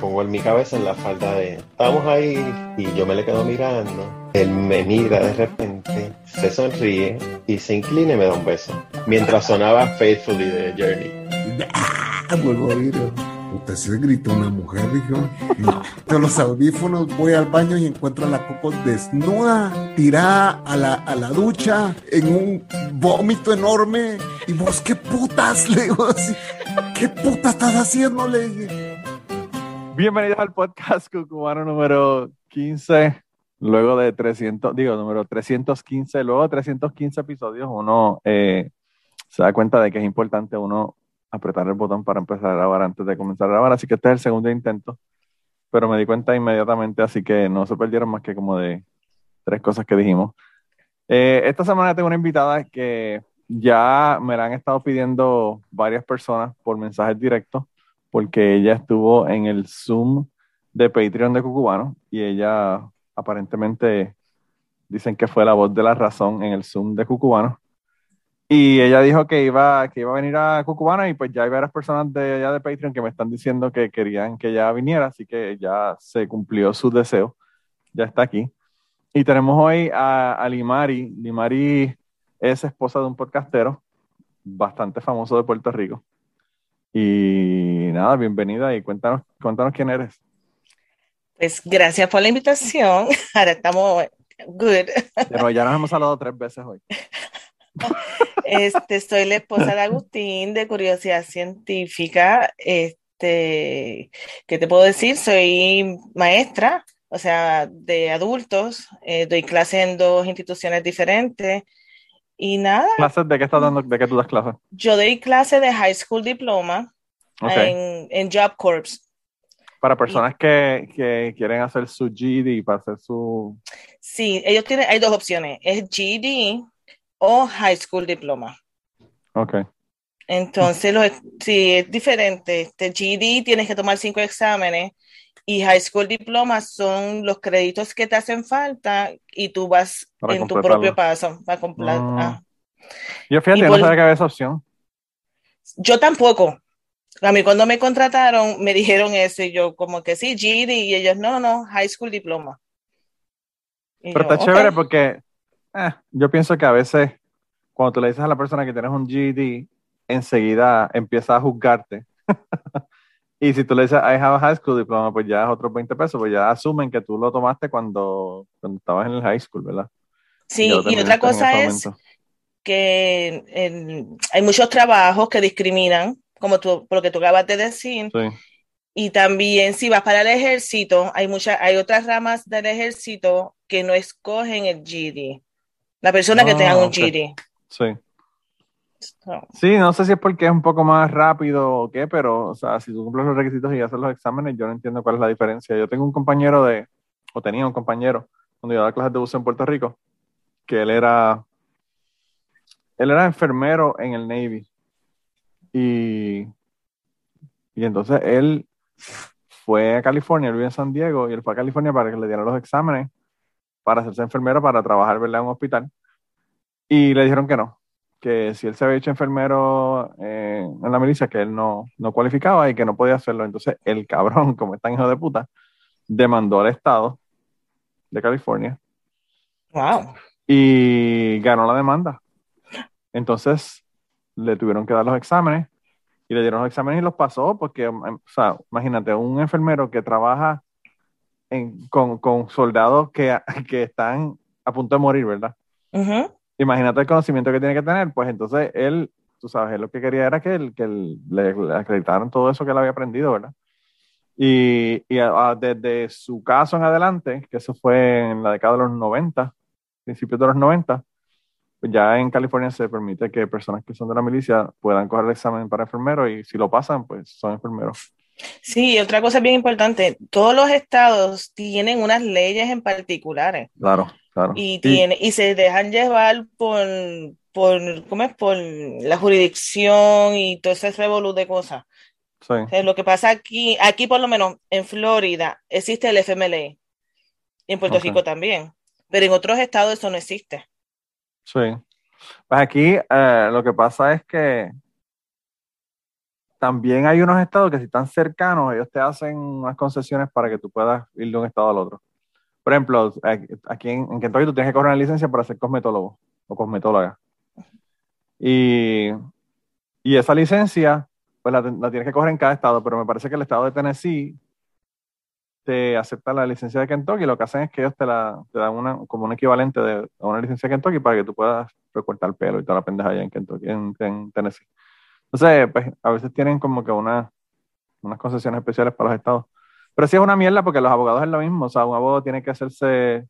pongo en mi cabeza en la falda de estamos ahí y yo me le quedo mirando él me mira de repente se sonríe y se inclina y me da un beso mientras sonaba Faithfully de Journey ah, vuelvo a oír Usted se gritó una mujer, dijo. No, los audífonos, voy al baño y encuentro a la Coco desnuda, tirada a la, a la ducha, en un vómito enorme. Y vos, ¿qué putas? Le digo así. ¿Qué puta estás haciendo? Le dije. Bienvenidos al podcast cubano número 15. Luego de 300, digo, número 315, luego de 315 episodios, uno eh, se da cuenta de que es importante uno apretar el botón para empezar a grabar antes de comenzar a grabar. Así que este es el segundo intento. Pero me di cuenta inmediatamente, así que no se perdieron más que como de tres cosas que dijimos. Eh, esta semana tengo una invitada que ya me la han estado pidiendo varias personas por mensajes directos, porque ella estuvo en el Zoom de Patreon de Cucubano y ella aparentemente dicen que fue la voz de la razón en el Zoom de Cucubano. Y ella dijo que iba, que iba a venir a Cucubana y pues ya hay varias personas de allá de Patreon que me están diciendo que querían que ella viniera, así que ya se cumplió su deseo, ya está aquí. Y tenemos hoy a, a Limari. Limari es esposa de un podcastero bastante famoso de Puerto Rico. Y nada, bienvenida y cuéntanos, cuéntanos quién eres. Pues gracias por la invitación. Ahora estamos good. Pero ya nos hemos hablado tres veces hoy. Este, soy la esposa de Agustín de Curiosidad Científica. Este, ¿qué te puedo decir? Soy maestra, o sea, de adultos. Eh, doy clases en dos instituciones diferentes. Y nada. ¿Clases de qué estás dando? ¿De qué tú das clases? Yo doy clases de high school diploma en, en, Job Corps. Para personas que, que, quieren hacer su GED, para hacer su... Sí, ellos tienen, hay dos opciones, es GED o high school diploma. Ok. Entonces, lo, sí, es diferente. Este GED tienes que tomar cinco exámenes y high school diploma son los créditos que te hacen falta y tú vas en tu propio paso para completar. Ah. Yo fíjate, no sabía que había esa opción. Yo tampoco. A mí cuando me contrataron me dijeron eso y yo como que sí, GED y ellos no, no, high school diploma. Pero está chévere porque eh, yo pienso que a veces cuando tú le dices a la persona que tienes un GED, enseguida empieza a juzgarte. y si tú le dices, I have a high school diploma, pues ya es otros 20 pesos, pues ya asumen que tú lo tomaste cuando, cuando estabas en el high school, ¿verdad? Sí, y, otra cosa es que hay muchos trabajos que discriminan, como tú, por lo que tú acabas de decir. Y también si vas para el ejército, hay muchas, hay otras ramas del ejército que no escogen el GED. La persona que tenga un GD. Sí. Sí, no sé si es porque es un poco más rápido o qué, pero, o sea, si tú cumples los requisitos y haces los exámenes, yo no entiendo cuál es la diferencia. Yo tengo un compañero de, o tenía un compañero, cuando yo daba clases de buceo en Puerto Rico, que él era, él era enfermero en el Navy. Y, y entonces él fue a California, él vive en San Diego, y él fue a California para que le dieran los exámenes para hacerse enfermero, para trabajar en un hospital. Y le dijeron que no, que si él se había hecho enfermero eh, en la milicia, que él no, no cualificaba y que no podía hacerlo. Entonces el cabrón, como es tan hijo de puta, demandó al Estado de California. Wow. Y ganó la demanda. Entonces le tuvieron que dar los exámenes y le dieron los exámenes y los pasó porque, o sea, imagínate, un enfermero que trabaja con, soldados que, que, están a punto de morir, ¿verdad? Imagínate el conocimiento que tiene que tener, pues entonces él, tú sabes, él lo que quería era que, él, que le, acreditaran todo eso que él había aprendido, ¿verdad? Y, y desde su caso en adelante, que eso fue en la década de los 90, principios de los 90, pues ya en California se permite que personas que son de la milicia puedan coger el examen para enfermero y si lo pasan, pues son enfermeros. Sí, otra cosa bien importante, todos los estados tienen unas leyes en particulares. Claro, claro. Y, tiene, y se dejan llevar por, por, ¿cómo es? por la jurisdicción y todo ese revolú de cosas. Sí. lo que pasa aquí, aquí por lo menos en Florida existe el FMLA y en Puerto Rico también, pero en otros estados eso no existe. Sí. Pues aquí eh, lo que pasa es que también hay unos estados que si están cercanos, ellos te hacen unas concesiones para que tú puedas ir de un estado al otro. Por ejemplo, aquí en, en Kentucky tú tienes que correr una licencia para ser cosmetólogo o cosmetóloga. Y, y esa licencia, pues la, tienes que coger en cada estado, pero me parece que el estado de Tennessee te acepta la licencia de Kentucky lo que hacen es que ellos te, la, te dan una, como un equivalente de una licencia de Kentucky para que tú puedas recortar el pelo y toda la pendeja allá en Kentucky, en, Tennessee. Entonces, pues a veces tienen como que una, unas concesiones especiales para los estados. Pero sí es una mierda porque los abogados es lo mismo. O sea, un abogado tiene que hacerse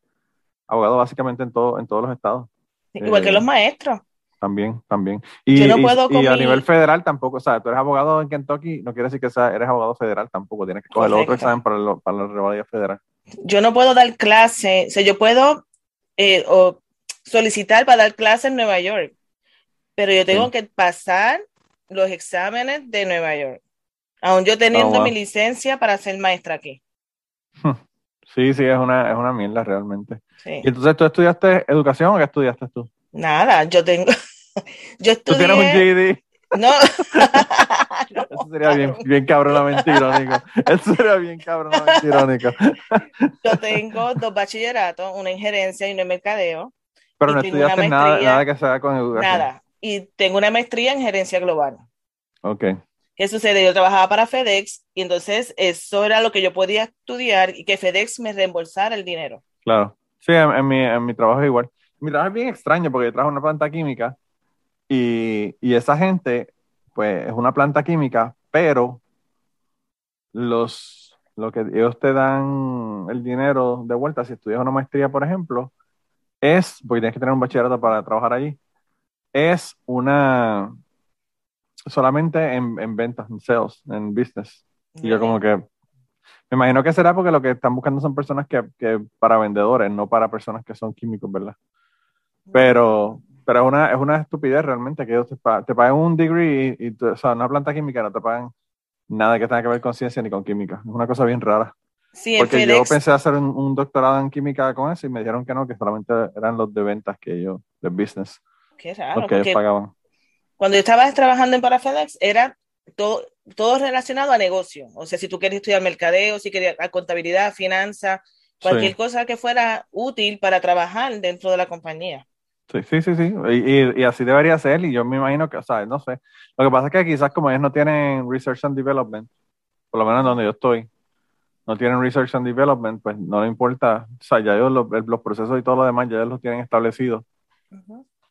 abogado básicamente en, todo, en todos los estados. Igual que los maestros. También, también. Y, Yo no puedo y, a nivel federal tampoco, o sea, tú eres abogado en Kentucky, no quiere decir que sea, eres abogado federal tampoco, tienes que coger el otro examen para, para la revalida federal. Yo no puedo dar clase, o sea, yo puedo eh, o solicitar para dar clase en Nueva York, pero yo tengo que pasar los exámenes de Nueva York, aún yo teniendo oh, mi licencia para ser maestra aquí. Sí, sí, es una, es una mierda realmente. ¿Y entonces tú estudiaste educación o qué estudiaste tú? Nada, yo tengo. yo estudié. ¿Tú tienes un GED? No. Eso sería bien, bien cabronamente irónico. Eso sería bien cabronamente irónico. Yo tengo dos bachilleratos, una en gerencia y una en mercadeo. Pero no estudiaste nada, nada que sea con educación. Nada. Y tengo una maestría en gerencia global. Ok. ¿Qué sucede? Yo trabajaba para FedEx y entonces eso era lo que yo podía estudiar y que FedEx me reembolsara el dinero. Claro. Sí, en, mi, en mi trabajo es igual. Mi trabajo es bien extraño porque yo trabajo en una planta química y, y esa gente, pues, es una planta química, pero los, lo que ellos te dan el dinero de vuelta, si estudias una maestría, por ejemplo, es, porque tienes que tener un bachillerato para trabajar allí, es una, solamente en, en ventas, en sales, en business. Y yo como que, me imagino que será porque lo que están buscando son personas que, que para vendedores, no para personas que son químicos, ¿verdad? Pero, pero es una, es una estupidez realmente que ellos te, pagan un degree y, y o sea, una planta química no te pagan nada que tenga que ver con ciencia ni con química. Es una cosa bien rara. Sí, Porque yo pensé hacer un, doctorado en química con eso y me dijeron que no, que solamente eran los de ventas que yo, de business. Qué raro. Los que ellos pagaban. Cuando yo estaba trabajando en Parafedex, era todo, todo relacionado a negocio. O sea, si tú quieres estudiar mercadeo, si querías contabilidad, finanzas, cualquier cosa que fuera útil para trabajar dentro de la compañía. Sí, sí, sí, sí. Y, y, así debería ser. Y yo me imagino que, o sea, no sé. Lo que pasa es que quizás como ellos no tienen Research and Development, por lo menos donde yo estoy, no tienen Research and Development, pues no le importa. O sea, ya ellos los, los procesos y todo lo demás ya ellos los tienen establecidos.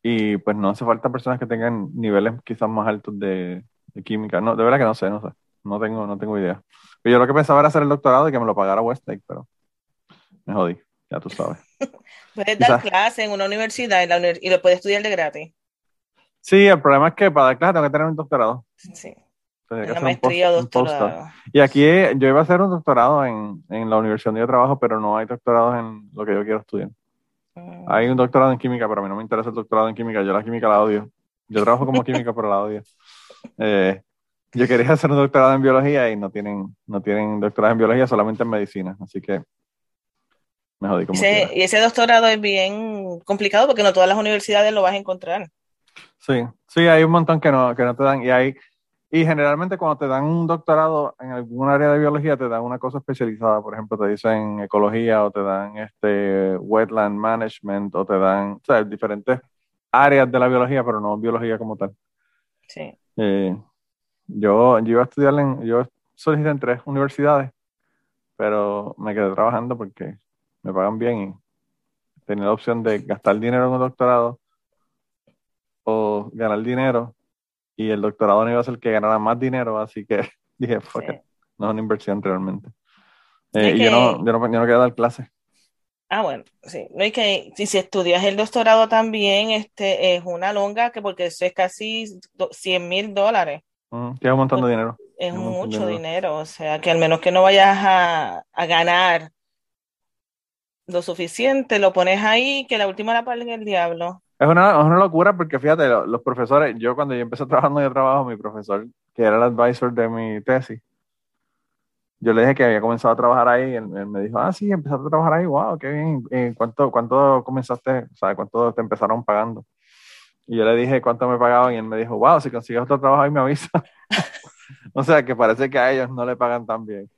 Y pues no hace falta personas que tengan niveles quizás más altos de, química. No, de verdad que no sé, no sé. No tengo, no tengo idea. Pero yo lo que pensaba era hacer el doctorado y que me lo pagara Westlake, pero me jodí, ya tú sabes. Puedes dar clase en una universidad y, la y lo puedes estudiar de gratis. Sí, el problema es que para dar clase tengo que tener un doctorado. Sí. Una maestría o doctorado. Y aquí yo iba a hacer un doctorado en, en, la universidad donde yo trabajo, pero no hay doctorados en lo que yo quiero estudiar. Hay un doctorado en química, pero a mí no me interesa el doctorado en química. Yo la química la odio. Yo trabajo como química, pero la odio. Eh, yo quería hacer un doctorado en biología y no tienen, no tienen doctorado en biología, solamente en medicina. Así que me jodí como Y ese doctorado es bien complicado porque no todas las universidades lo vas a encontrar. Sí, sí, hay un montón que no, que no te dan. Y hay, y generalmente cuando te dan un doctorado en algún área de biología, te dan una cosa especializada. Por ejemplo, te dicen ecología o te dan este wetland management o te dan, o sea, diferentes áreas de la biología, pero no biología como tal. Sí. Eh, yo, yo iba a estudiar en, yo solicité en tres universidades, pero me quedé trabajando porque me pagan bien y tenía la opción de gastar dinero en un doctorado o ganar dinero y el doctorado no iba a ser que ganara más dinero, así que dije, fuck no es una inversión realmente. Eh, y yo, no, yo, no, yo no quería dar clases. Ah, bueno, sí. No hay que, si, si estudias el doctorado también, este es una longa, que porque eso es casi 100 mil dólares. Mm, es un montón de dinero. Es, mucho dinero. o sea, que al menos que no vayas a, a, ganar lo suficiente, lo pones ahí, que la última la pague el diablo. Es una, es una locura porque fíjate, los, profesores, yo cuando yo empecé trabajando yo trabajo, mi profesor, que era el advisor de mi tesis, yo le dije que había comenzado a trabajar ahí, él, él me dijo, ah, sí, empezaste a trabajar ahí, wow, qué bien, ¿Y ¿cuánto, cuánto comenzaste, o sea, cuánto te empezaron pagando? Y yo le dije cuánto me pagaban y él me dijo, wow, si consigues otro trabajo ahí me avisa. O sea, que parece que a ellos no le pagan tan bien.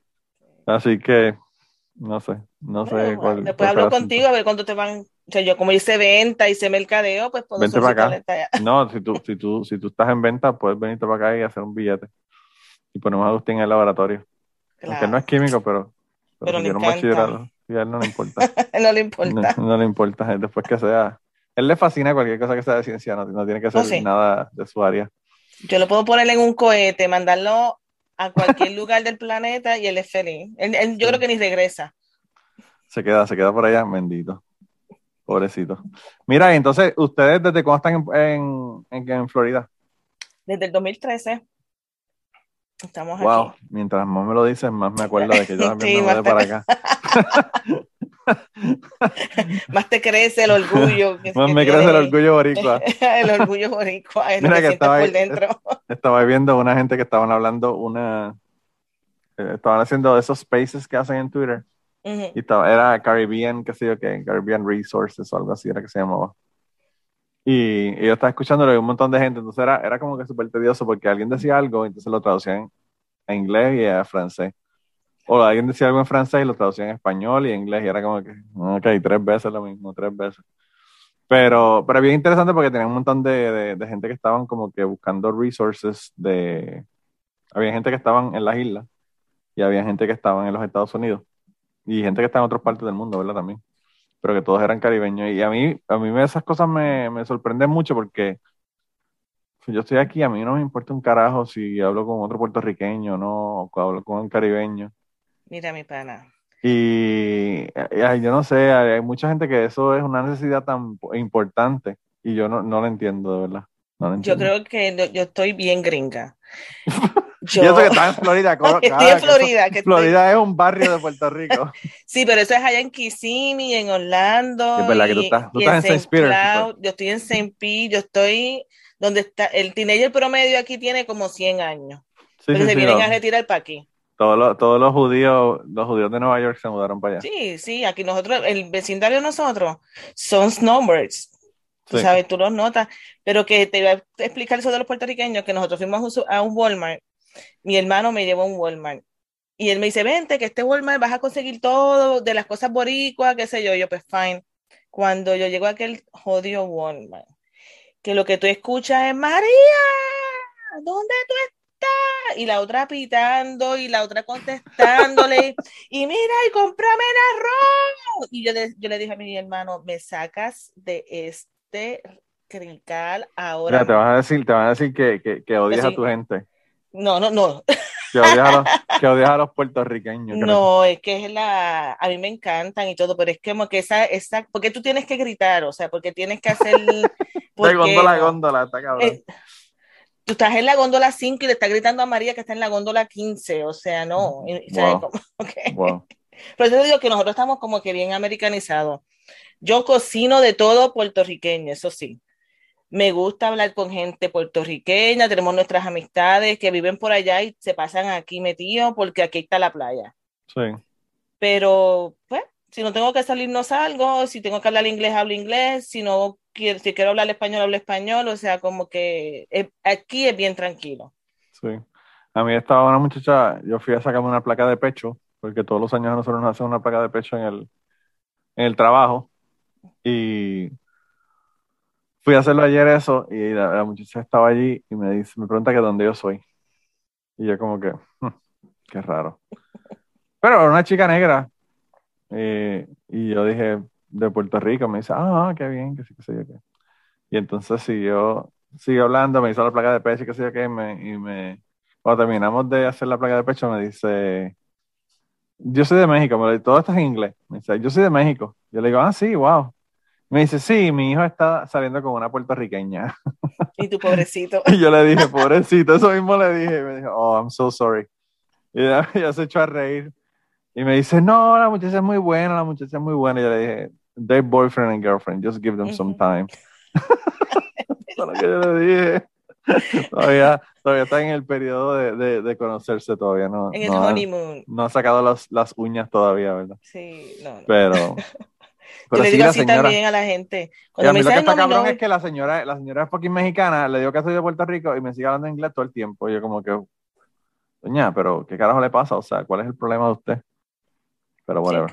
Así que, no sé, no sé cuál. Después hablo contigo a ver cuándo te van. O sea, yo como hice venta, hice mercadeo, pues puedo Vente para acá. No, si tú, si, tú, si tú estás en venta, puedes venirte para acá y hacer un billete. Y ponemos a Agustín en el laboratorio. Aunque no es químico, pero, pero, pero le y a él no le importa. no le importa. No, le importa. Después que sea. Él le fascina cualquier cosa que sea de ciencia, no, tiene que ser nada de su área. Yo lo puedo poner en un cohete, mandarlo a cualquier lugar del planeta y él es feliz. yo creo que ni regresa. Se queda, se queda por allá, bendito. Pobrecito. Mira, entonces, ¿ustedes desde cuándo están en, en, en Florida? Desde el 2013. Estamos wow. Mientras más me lo dices, más me acuerdo de que yo también me mudé para acá. más te crece el orgullo. más me crece el orgullo boricua. el orgullo boricua. Mira que estaba, por dentro. estaba viendo una gente que estaban hablando una... Eh, estaban haciendo esos spaces que hacen en Twitter. Y estaba, era Caribbean, qué sé yo qué, Caribbean Resources o algo así era que se llamaba. Y, yo estaba escuchándolo y un montón de gente, entonces era, era como que súper tedioso porque alguien decía algo, entonces lo traducían a inglés y a francés. O alguien decía algo en francés y lo traducían en español y en inglés y era como que, ok, tres veces lo mismo, tres veces. Pero, pero bien interesante porque tenía un montón de, de, gente que estaban como que buscando resources de... Había gente que estaban en las islas y había gente que estaban en los Estados Unidos y gente que está en otras partes del mundo, ¿verdad? También pero que todos eran caribeños. Y a mí, a mí esas cosas me, me sorprenden mucho porque yo estoy aquí, a mí no me importa un carajo si hablo con otro puertorriqueño, ¿no? O hablo con un caribeño. Mira, mi pana. Y, yo no sé, hay mucha gente que eso es una necesidad tan importante y yo no, no lo entiendo, de verdad. yo creo que yo estoy bien gringa. Yo... Y eso que está en Florida. estoy en Florida. Que Florida es un barrio de Puerto Rico. sí, pero eso es allá en Kissimmee, en Orlando. Es verdad que tú estás, tú estás en St. Peter. Yo estoy en St. Pete, yo estoy donde está, el teenager promedio aquí tiene como 100 años. Sí, pero se vienen a retirar para aquí. Todos los, todos los judíos, los judíos de Nueva York se mudaron para allá. Sí, sí, aquí nosotros, el vecindario de nosotros son snowbirds. Tú sabes, tú los notas, pero que te voy a explicar eso de los puertorriqueños, que nosotros fuimos a un Walmart mi hermano me llevó a un Walmart. Y él me dice, vente, que este Walmart vas a conseguir todo de las cosas boricuas, qué sé yo. Yo, pues, fine. Cuando yo llego a aquel jodido Walmart, que lo que tú escuchas es, María, ¿dónde tú estás? Y la otra pitando y la otra contestándole. y mira, y cómprame el arroz. Y yo le, yo le dije a mi hermano, me sacas de este crical ahora. te van a decir, te van a decir que, que, que odias a tu gente. No, no, no. Que odias a los, puertorriqueños. No, es que es la. A mí me encantan y todo, pero es como que esa. esa porque tú tienes que gritar, o sea, porque tienes que hacer. Porque, góndola a góndola, está cabrón. Eh, tú estás en la góndola 5 y le estás gritando a María que está en la góndola 15, o sea, no. Wow. Pero yo digo que nosotros estamos como que bien americanizados. Yo cocino de todo puertorriqueño, eso sí me gusta hablar con gente puertorriqueña, tenemos nuestras amistades que viven por allá y se pasan aquí metidos porque aquí está la playa. Sí. Pero, pues, si no tengo que salir, no salgo, si tengo que hablar inglés, hablo inglés, si no quiero, si quiero hablar español, hablo español, o sea, como que aquí es bien tranquilo. Sí. A mí estaba una muchacha, yo fui a sacarme una placa de pecho, porque todos los años nosotros nos hacemos una placa de pecho en el, en el trabajo, y fui a hacerlo ayer eso y la, muchacha estaba allí y me dice, me pregunta que dónde yo soy. Y yo como que, qué raro. Pero era una chica negra. Eh, y yo dije, de Puerto Rico. Me dice, ah, qué bien, que sí, que yo qué. Y entonces siguió, siguió hablando, me hizo la placa de pecho sé yo qué. Y me, y me, cuando terminamos de hacer la placa de pecho, me dice, yo soy de México. Me dice, todo esto es en inglés. Me dice, yo soy de México. Yo le digo, ah, sí, wow. Me dice, sí, mi hijo está saliendo con una puertorriqueña. Y tu pobrecito. y yo le dije, pobrecito, eso mismo le dije. Y me dijo, oh, I'm so sorry. Y ella, se echó a reír. Y me dice, no, la muchacha es muy buena, la muchacha es muy buena. Y yo le dije, they're boyfriend and girlfriend, just give them some time. Eso lo que yo le dije. Todavía, todavía está en el periodo de, de, de conocerse todavía, ¿no? En el honeymoon. No ha sacado las, las uñas todavía, ¿verdad? Sí, no. no. Pero, yo le digo así también a la gente. Cuando me lo que está cabrón es que la señora, la señora es fucking mexicana, le digo que soy de Puerto Rico y me sigue hablando inglés todo el tiempo. Y yo como que, Doña, pero ¿qué carajo le pasa? O sea, ¿cuál es el problema de usted? Pero bueno.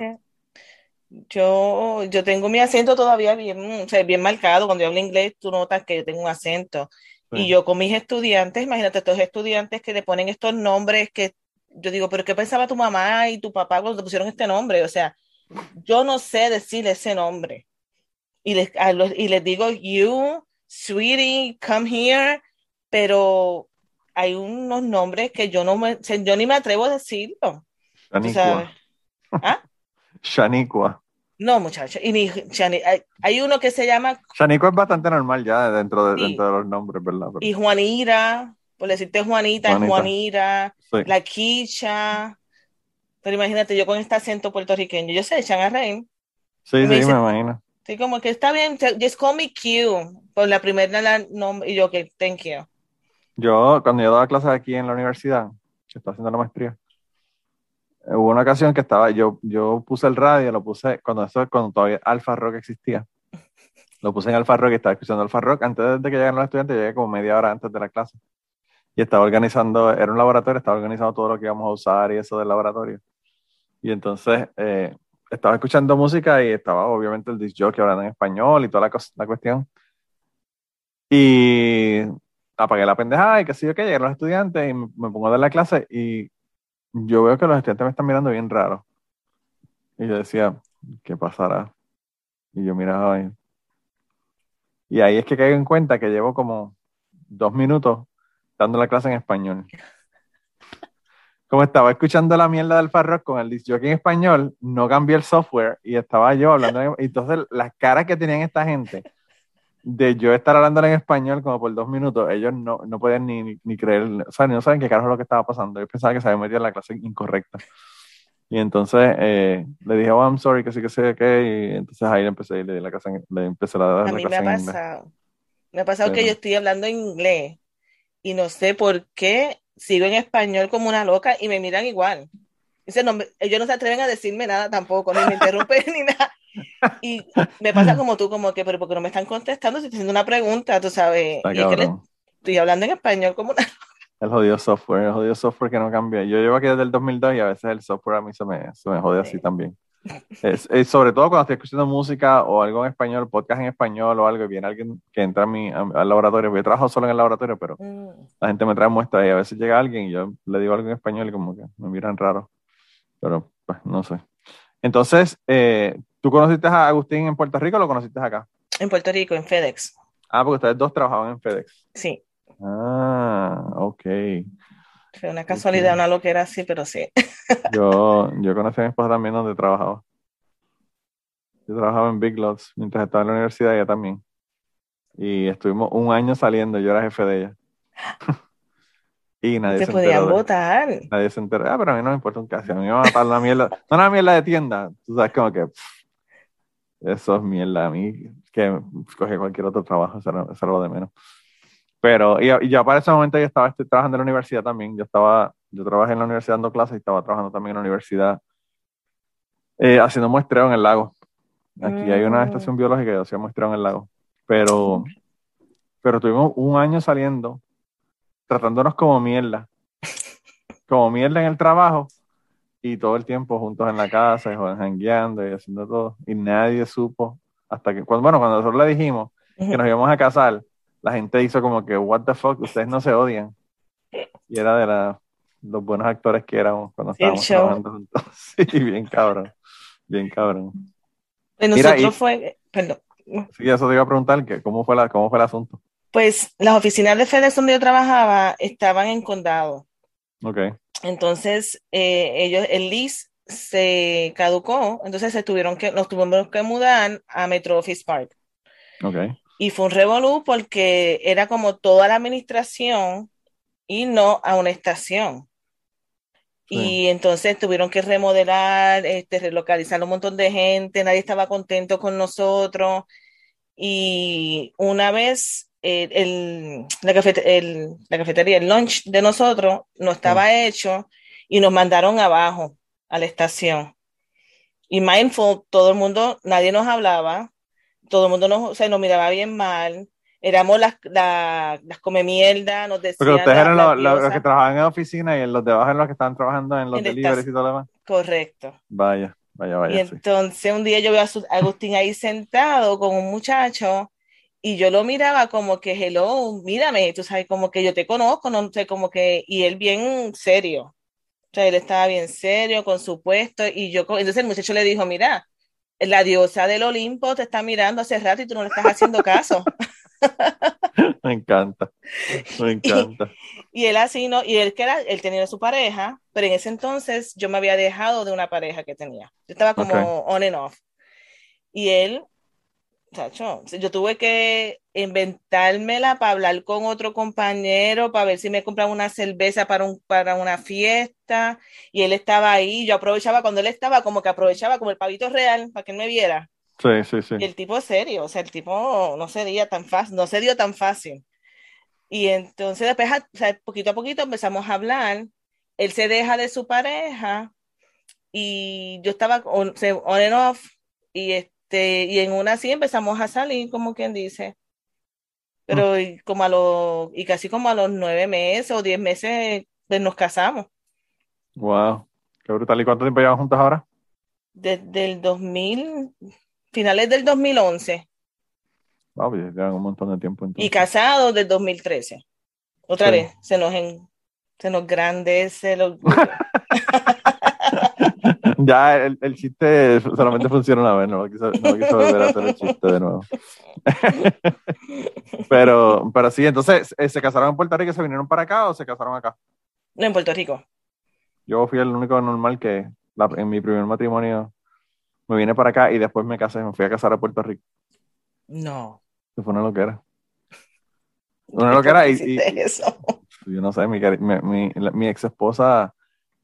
yo, yo tengo mi acento todavía bien, o sea, bien marcado. Cuando yo hablo inglés, tú notas que yo tengo un acento. Y yo con mis estudiantes, imagínate, estos estudiantes que le ponen estos nombres que yo digo, pero ¿qué pensaba tu mamá y tu papá cuando te pusieron este nombre? O sea, yo no sé decir ese nombre. Y les, y les digo, you, sweetie, come here, pero hay unos nombres que yo no me, yo ni me atrevo a decirlo. Shaniqua. ¿Ah? Shaniqua. No, muchachos. Y ni hay, uno que se llama. Shaniqua es bastante normal ya dentro de, dentro de los nombres, ¿verdad? Y Juanira, por decirte Juanita, Juanita. Juanira, la Quicha. Pero imagínate, yo con este acento puertorriqueño, yo sé, echan a reír. Sí, sí, me imagino. Sí, como que está bien, just call me Q, por la primera nombre, y yo que, thank you. Yo, cuando yo daba clases aquí en la universidad, que estaba haciendo la maestría, hubo una ocasión que estaba, yo, yo puse el radio, lo puse cuando eso, cuando todavía Alfa Rock existía. Lo puse en Alfa Rock y estaba escuchando Alfa Rock. Antes de que llegaran los estudiantes, llegué como media hora antes de la clase. Y estaba organizando, era un laboratorio, estaba organizando todo lo que íbamos a usar y eso del laboratorio. Y entonces eh, estaba escuchando música y estaba obviamente el disc jockey hablando en español y toda la, la cuestión. Y apagué la pendejada y que sé yo que llegaron los estudiantes y me, me pongo a dar la clase y yo veo que los estudiantes me están mirando bien raro. Y yo decía, ¿qué pasará? Y yo miraba ahí. Y ahí es que caigo en cuenta que llevo como dos minutos dando la clase en español. Como estaba escuchando la mierda del Farrock con el disc en español, no cambié el software y estaba yo hablando. y entonces, las caras que tenían esta gente de yo estar hablando en español como por dos minutos, ellos no, no podían ni, ni, creer, o sea, no saben qué carajo es lo que estaba pasando. Yo pensaba que se había metido en la clase incorrecta. Y entonces eh, le dije, oh, I'm sorry, que sí, que sé, que, y entonces ahí le empecé, le la clase, le empecé a dar a mí me ha pasado, me ha pasado que yo estoy hablando en inglés y no sé por qué sigo en español como una loca y me miran igual. Dice, no, ellos no se atreven a decirme nada tampoco, ni me interrumpen ni nada. Y me pasa como tú, como que, pero porque no me están contestando? Si estoy haciendo una pregunta, tú sabes. Y es que estoy hablando en español como una... El jodido software, el jodido software que no cambia. Yo llevo aquí desde el 2002 y a veces el software a mí se me, se me jode así también. Es, sobre todo cuando estoy escuchando música o algo en español, podcast en español o algo, y viene alguien que entra a mi, al laboratorio. Yo trabajo solo en el laboratorio, pero mm. la gente me trae muestras y a veces llega alguien y yo le digo algo en español y como que me miran raro. Pero, pues, no sé. Entonces, eh, ¿tú conociste a Agustín en Puerto Rico o lo conociste acá? En Puerto Rico, en FedEx. Ah, porque ustedes dos trabajaban en FedEx. Sí. Ah, ok. Fue una casualidad, una loquera así, pero sí. yo, yo conocí a mi esposa también donde trabajaba. Yo trabajaba en Big Lots mientras estaba en la universidad, ella también. Y estuvimos un año saliendo, yo era jefe de ella. y nadie se, se podían votar. Nadie se enteró. Ah, pero a mí no me importa un caso. A mí me va a matar la mierda. No una mierda de tienda. Tú sabes, como que. eso es mierda. A mí, que coge cualquier otro trabajo, eso era, lo de menos. Pero, y, ya para ese momento yo estaba trabajando en la universidad también. Yo estaba, yo trabajé en la universidad dando clases y estaba trabajando también en la universidad eh, haciendo muestreo en el lago. Aquí hay una mm. estación biológica y hacía muestreo en el lago. Pero, pero tuvimos un año saliendo, tratándonos como mierda. Como mierda en el trabajo y todo el tiempo juntos en la casa, y jangueando y haciendo todo. Y nadie supo hasta que, cuando, bueno, cuando nosotros le dijimos que nos íbamos a casar, la gente hizo como que, what the fuck, ustedes no se odian. Y era de la, los buenos actores que éramos cuando estábamos trabajando juntos. Sí, bien cabrón, bien cabrón. Y nosotros fue, perdón. Sí, eso te iba a preguntar, que cómo, fue la, ¿cómo fue el asunto? Pues las oficinas de FedEx donde yo trabajaba estaban en condado. Ok. Entonces, eh, ellos, el lease se caducó, entonces se tuvieron que, nos tuvimos que mudar a Metro Office Park. Ok. Y fue un revolú porque era como toda la administración y no a una estación. Y entonces tuvieron que remodelar, este, relocalizar un montón de gente, nadie estaba contento con nosotros. Y una vez el, la, cafetería, el lunch de nosotros no estaba hecho y nos mandaron abajo a la estación. Y mindful, todo el mundo, nadie nos hablaba, todo el mundo nos, se nos miraba bien mal éramos las, las, las come mierda, nos decían. Porque ustedes eran los, que trabajaban en oficina y los de abajo eran los que estaban trabajando en los deliveries y todo lo demás. Correcto. Vaya, vaya, vaya. Y entonces un día yo veo a Agustín ahí sentado con un muchacho y yo lo miraba como que, hello, mírame, tú sabes, como que yo te conozco, no sé, como que, y él bien serio. O sea, él estaba bien serio con su puesto y yo, entonces el muchacho le dijo, mira, la diosa del Olimpo te está mirando hace rato y tú no le estás haciendo caso. me encanta, me encanta. Y, él así, ¿no? Y él que era, él tenía su pareja, pero en ese entonces yo me había dejado de una pareja que tenía. Yo estaba como on and off. Y él, chacho, yo tuve que inventármela para hablar con otro compañero, para ver si me compraba una cerveza para, un, para una fiesta. Y él estaba ahí, yo aprovechaba cuando él estaba, como que aprovechaba como el pavito real para que él me viera. Sí, sí, sí. Y el tipo es serio, o sea, el tipo no se dio tan fácil, no se dio tan fácil. Y entonces después, o sea, poquito a poquito empezamos a hablar. Él se deja de su pareja y yo estaba on, on and off y este y en una así empezamos a salir, como quien dice. Pero mm. y como a los y casi como a los nueve meses o diez meses pues, nos casamos. Wow, qué brutal. ¿Y cuánto tiempo llevamos juntos ahora? Desde el 2000, finales del 2011. Ah, pues llevan un montón de tiempo. Y casados del 2013. Otra vez, se nos, en, se nos grandece. ya el, el, chiste solamente funciona una vez, no quiso, no quiso volver a hacer el chiste de nuevo. pero, pero sí, entonces, eh, ¿se casaron en Puerto Rico y se vinieron para acá o se casaron acá? No, en Puerto Rico. Yo fui el único normal que en mi primer matrimonio me vine para acá y después me casé, me fui a casar a Puerto Rico. No. Se fue una loquera. Una loquera y, y eso? yo no sé, mi, mi, mi, ex esposa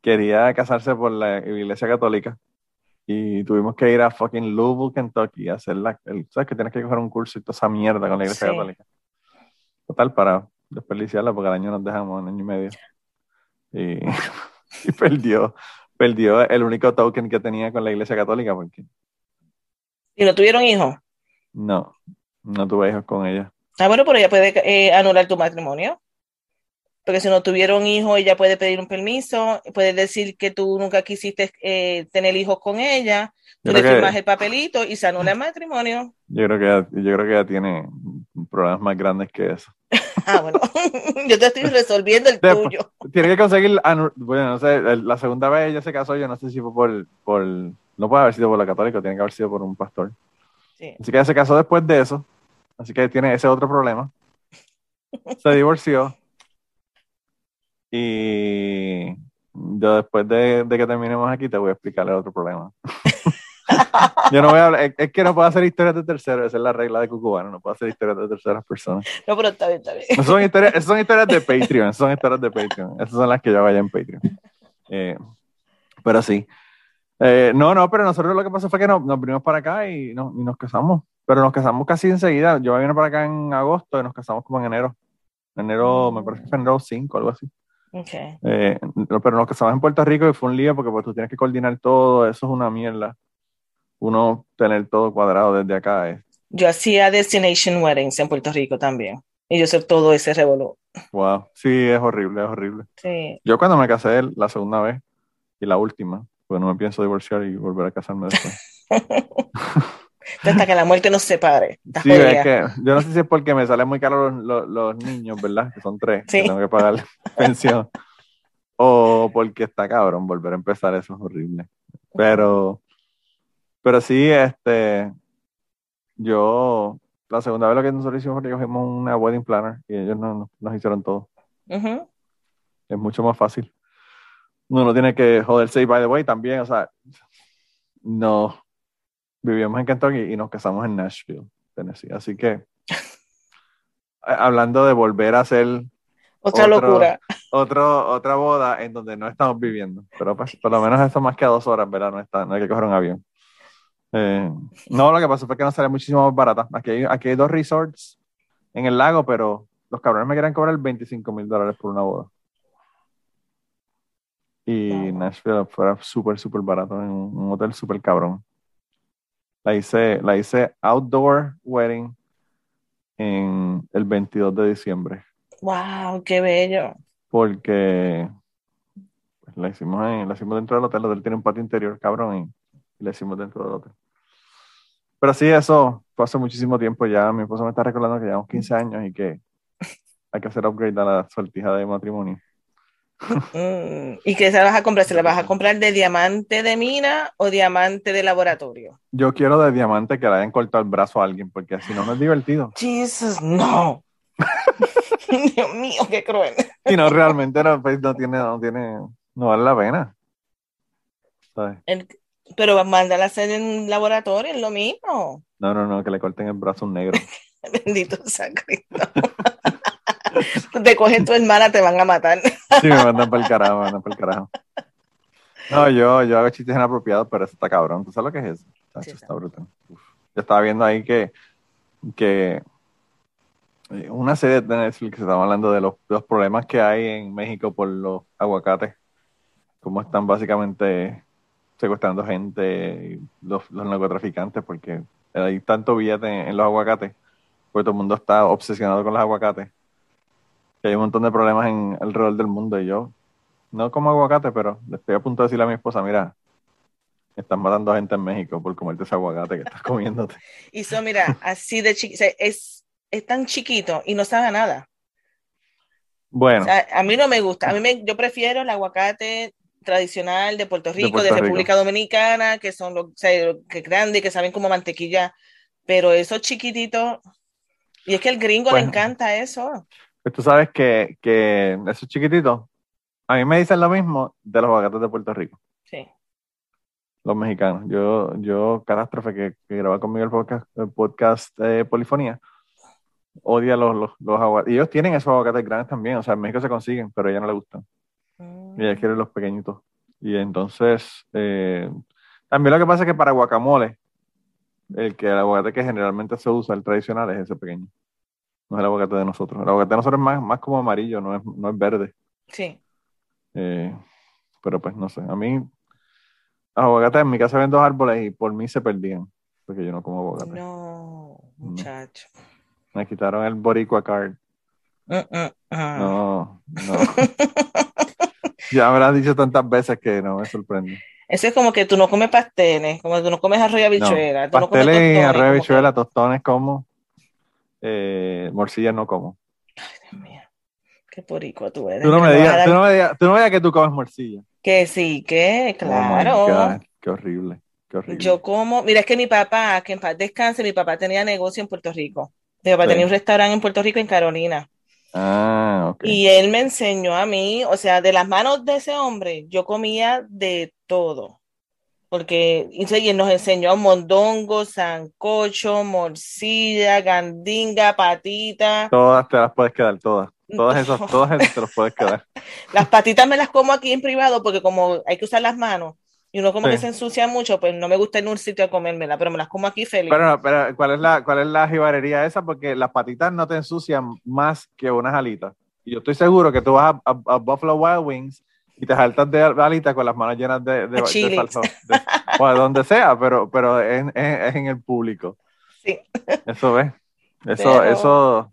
quería casarse por la iglesia católica y tuvimos que ir a fucking Louisville, Kentucky a hacer la, sabes que tienes que coger un curso y toda esa mierda con la iglesia católica. Total, para desperdiciarla porque al año nos dejamos, un año y medio. Y, y perdió perdió el único token que tenía con la iglesia católica. Porque... ¿Y no tuvieron hijos? No, no tuve hijos con ella. Ah, bueno, pero ella puede eh, anular tu matrimonio. Porque si no tuvieron hijos, ella puede pedir un permiso, puede decir que tú nunca quisiste eh, tener hijos con ella, tú le firmas el papelito y se anula el matrimonio. Yo creo que ella, yo creo que ella tiene problemas más grandes que eso. ah, bueno, yo te estoy resolviendo el tuyo. Tiene que conseguir, bueno, no sé, la segunda vez ella se casó, yo no sé si fue por, por no puede haber sido por la católica, tiene que haber sido por un pastor. Sí. Así que ella se casó después de eso, así que tiene ese otro problema. Se divorció y yo después de, que terminemos aquí te voy a explicar el otro problema. yo no voy a hablar, es, que no puedo hacer historias de terceros, esa es la regla de Cucubano, no puedo hacer historias de terceras personas. No, pero está bien, está bien. Esas son historias, son historias de Patreon, esas son historias de Patreon, esas son las que yo vaya en Patreon. Eh, pero sí. Eh, no, no, pero nosotros lo que pasó fue que nos, nos vinimos para acá y, y nos casamos, pero nos casamos casi enseguida. Yo vine para acá en agosto y nos casamos como en enero. Enero, me parece que fue enero 5, algo así. Okay. Eh, pero nos casamos en Puerto Rico y fue un lío porque pues, tú tienes que coordinar todo, eso es una mierda. Uno tener todo cuadrado desde acá. Eh. Yo hacía destination weddings en Puerto Rico también. Y yo sé todo ese revolú. Wow, sí, es horrible, es horrible. Sí. Yo cuando me casé la segunda vez y la última, pues no me pienso divorciar y volver a casarme después. Hasta que la muerte nos separe. Sí, es que yo no sé si es porque me salen muy caros los, los, niños, ¿verdad? Que son tres, que tengo que pagar pensión. O porque está cabrón, volver a empezar, eso es horrible. Pero, pero sí, este, yo, la segunda vez lo que nosotros hicimos fue que cogimos una wedding planner y ellos nos, nos hicieron todo. Es mucho más fácil. Uno no tiene que joderse y, by the way, también, o sea, no, vivíamos en Kentucky y nos casamos en Nashville, Tennessee. Así que, hablando de volver a hacer otra locura. Otro, otra boda en donde no estamos viviendo. Pero pues, por lo menos esto más que a dos horas, ¿verdad? No, está, no hay que coger un avión. Eh, no, lo que pasó fue que nos sale muchísimo más barata. Aquí hay, aquí hay dos resorts en el lago, pero los cabrones me quieren cobrar 25 mil dólares por una boda. Y Nashville fuera súper, súper barato, en un hotel súper cabrón. La hice, la hice outdoor wedding en el 22 de diciembre. ¡Wow! ¡Qué bello! Porque pues, la, hicimos en, la hicimos dentro del hotel. El hotel tiene un patio interior, cabrón, y la hicimos dentro del hotel. Pero sí, eso fue hace muchísimo tiempo ya. Mi esposo me está recordando que llevamos 15 años y que hay que hacer upgrade a la sortija de matrimonio. Mm, ¿Y qué se vas a comprar? ¿Se la vas a comprar de diamante de mina o diamante de laboratorio? Yo quiero de diamante que le hayan cortado el brazo a alguien, porque así no, no es divertido. Jesus, no. Dios mío, qué cruel. Y no, realmente no, pues, no tiene, no tiene, no vale la pena. Pero mándala a hacer en laboratorio, es lo mismo. No, no, no, que le corten el brazo a un negro. Bendito San te cogen tu hermana, te van a matar. sí, me mandan para el carajo, me mandan para el carajo. No, yo, yo hago chistes inapropiados, pero eso está cabrón. ¿Tú sabes lo que es eso? está brutal. Yo estaba viendo ahí que, que eh, una serie de Netflix que estaba hablando de los, los, problemas que hay en México por los aguacates, cómo están básicamente secuestrando gente, los, los narcotraficantes, porque hay tanto billete en, en los aguacates, porque todo el mundo está obsesionado con los aguacates que hay un montón de problemas en alrededor del mundo y yo no como aguacate, pero le estoy a punto de decirle a mi esposa, mira, están matando a gente en México por comerte ese aguacate que estás comiéndote. Y eso, mira, así de chiquito, es, es tan chiquito y no sabe nada. Bueno. a mí no me gusta, a mí me, yo prefiero el aguacate tradicional de Puerto Rico, de, República Dominicana, que son los que grandes, que saben como mantequilla, pero esos chiquititos, y es que el gringo le encanta eso. Pues tú sabes que, que esos chiquititos, a mí me dicen lo mismo de los aguacates de Puerto Rico. Sí. Los mexicanos. Yo, yo Catástrofe, que, que graba conmigo el podcast, el podcast Polifonía, odia los, los, los aguacates. Y ellos tienen esos aguacates grandes también, o sea, en México se consiguen, pero a ella no le gustan. Y ella quiere los pequeñitos. Y entonces, eh, también lo que pasa es que para guacamole, el que el aguacate que generalmente se usa, el tradicional, es ese pequeño. No es el aguacate de nosotros. El aguacate de nosotros es más, más como amarillo, no es, no es verde. Sí. Eh, pero pues no sé. A mí, los aguacates en mi casa ven dos árboles y por mí se perdían. Porque yo no como aguacate. No, muchacho. Me quitaron el boricua card. Uh, uh, uh. No, no. ya han dicho tantas veces que no me sorprende. Eso es como que tú no comes pasteles, como que tú no comes arroz y habichuela. No, pasteles y arroz y habichuela, tostones como eh, morcilla no como. Ay, Dios mío. Qué porico tú eres. Tú no me digas, tú no me digas, tú no me digas que tú comes morcilla. Que sí, que oh claro. qué horrible. Qué horrible. Yo como, mira, es que mi papá, que en paz descanse, mi papá tenía negocio en Puerto Rico. Mi papá tenía un restaurante en Puerto Rico, en Carolina. Ah, ok. Y él me enseñó a mí, o sea, de las manos de ese hombre, yo comía de todo porque y nos enseñó mondongo, sancocho, morcilla, gandinga, patita. Todas te las puedes quedar, todas. Todas esas, todas esas te las puedes quedar. las patitas me las como aquí en privado porque como hay que usar las manos y uno como que se ensucia mucho, pues no me gusta en un sitio a comérmela, pero me las como aquí feliz. Pero, pero ¿cuál es la, cuál es la jibarería esa? Porque las patitas no te ensucian más que unas alitas. Y yo estoy seguro que tú vas a Buffalo Wild Wings y te saltas de alita con las manos llenas de, de, de salsa, o de donde sea, pero, pero es, en el público. Sí. Eso ves. Eso, eso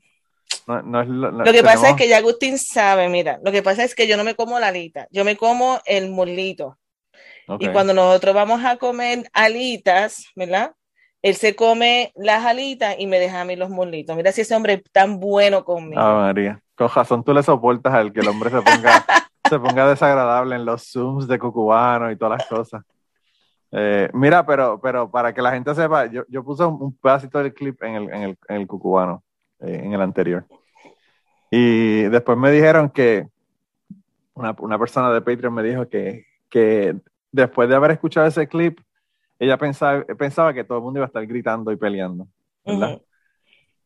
no, es lo, lo que pasa es que ya Agustín sabe, mira, lo que pasa es que yo no me como la alita, yo me como el mulito. Y cuando nosotros vamos a comer alitas, ¿verdad? Él se come las alitas y me deja a mí los mulitos. Mira si ese hombre es tan bueno conmigo. Ah, María. Con razón tú le soportas al que el hombre se ponga se ponga desagradable en los Zooms de Cucubano y todas las cosas. Eh, mira, pero, pero para que la gente sepa, yo, yo puse un, pedacito del clip en el, en el, en el Cucubano, eh, en el anterior. Y después me dijeron que una, una persona de Patreon me dijo que, que, después de haber escuchado ese clip, ella pensaba, pensaba que todo el mundo iba a estar gritando y peleando, ¿verdad?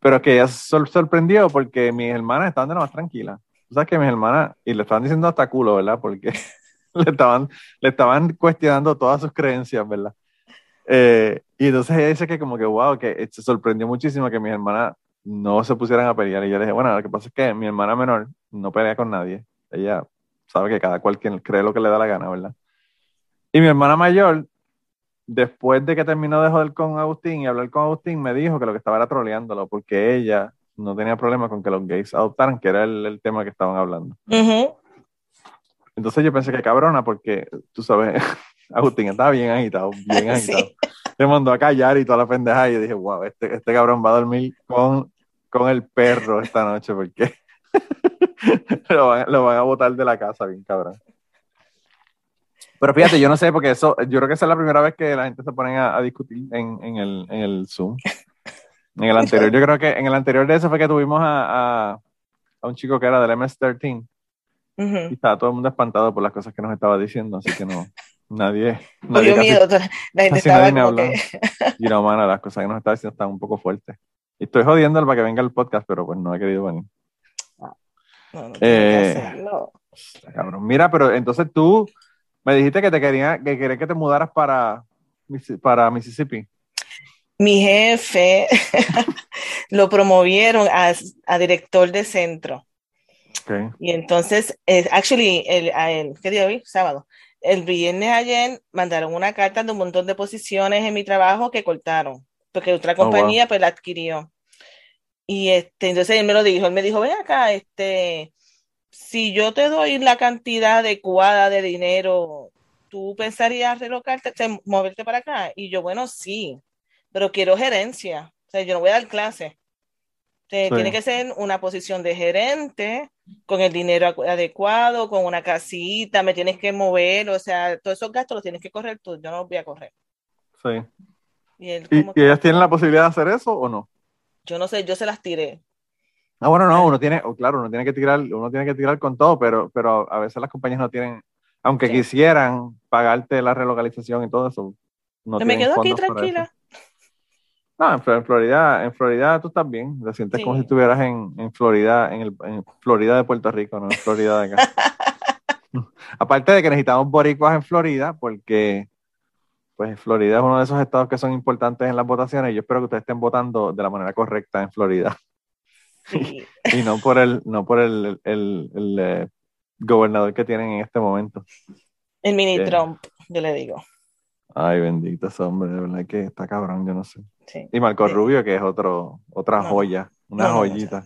Pero que ella se sorprendió porque mis hermanas estaban de lo más tranquilas sabes que mis hermanas, y le estaban diciendo hasta culo, ¿verdad? Porque le, estaban, le estaban cuestionando todas sus creencias, ¿verdad? Eh, y entonces ella dice que como que, wow, que se sorprendió muchísimo que mis hermanas no se pusieran a pelear. Y yo le dije, bueno, lo que pasa es que mi hermana menor no pelea con nadie. Ella sabe que cada cual quien cree lo que le da la gana, ¿verdad? Y mi hermana mayor, después de que terminó de joder con Agustín y hablar con Agustín, me dijo que lo que estaba era troleándolo, porque ella no tenía problema con que los gays adoptaran, que era el, tema que estaban hablando. Entonces yo pensé que cabrona, porque tú sabes, Agustín estaba bien agitado, bien agitado. Se mandó a callar y toda la pendeja y dije, wow, este, este cabrón va a dormir con, con el perro esta noche, porque lo, van, lo van a botar de la casa, bien cabrón. Pero fíjate, yo no sé, porque eso, yo creo que esa es la primera vez que la gente se pone a, discutir en, en, el, en el Zoom. En el anterior, yo creo que en el anterior de eso fue que tuvimos a, a, un chico que era del MS-13. Y estaba todo el mundo espantado por las cosas que nos estaba diciendo, así que no, nadie. nadie miedo, la gente estaba como que... Y no, mano, las cosas que nos estaba diciendo están un poco fuertes. Y estoy jodiendo para que venga el podcast, pero pues no ha querido venir. No, no, eh, Cabrón. Mira, pero entonces tú me dijiste que te quería, que querías que te mudaras para, para Mississippi. Mi jefe lo promovieron a, a, director de centro. Okay. Y entonces, eh, actually, el, el, ¿qué día hoy? Sábado. El viernes ayer mandaron una carta de un montón de posiciones en mi trabajo que cortaron, porque otra oh, compañía pues la adquirió. Y este, entonces él me lo dijo, él me dijo, ven acá, este, si yo te doy la cantidad adecuada de dinero, ¿tú pensarías relocarte, moverte para acá? Y yo, bueno, sí, pero quiero gerencia. O sea, yo no voy a dar clase. Tiene que ser una posición de gerente, con el dinero adecuado, con una casita, me tienes que mover, o sea, todos esos gastos los tienes que correr tú, yo no los voy a correr. Sí. ¿Y, ellas tienen la posibilidad de hacer eso o no? Yo no sé, yo se las tiré. Ah, bueno, no, uno tiene, claro, uno tiene que tirar, uno tiene que tirar con todo, pero, pero a veces las compañías no tienen, aunque quisieran pagarte la relocalización y todo eso. No me quedo aquí tranquila. No, en Florida, en Florida tú estás bien. Te sientes como si estuvieras en, en Florida, en, el, en Florida de Puerto Rico, no en Florida de acá. Aparte de que necesitamos boricuas en Florida, porque pues Florida es uno de esos estados que son importantes en las votaciones y yo espero que ustedes estén votando de la manera correcta en Florida. y no por el, no por el, el, eh, gobernador que tienen en este momento. El mini Trump, yo le digo. Ay, bendito ese hombre, de verdad que está cabrón, yo no sé. y Marco Rubio, que es otro, otra joya, una joyita.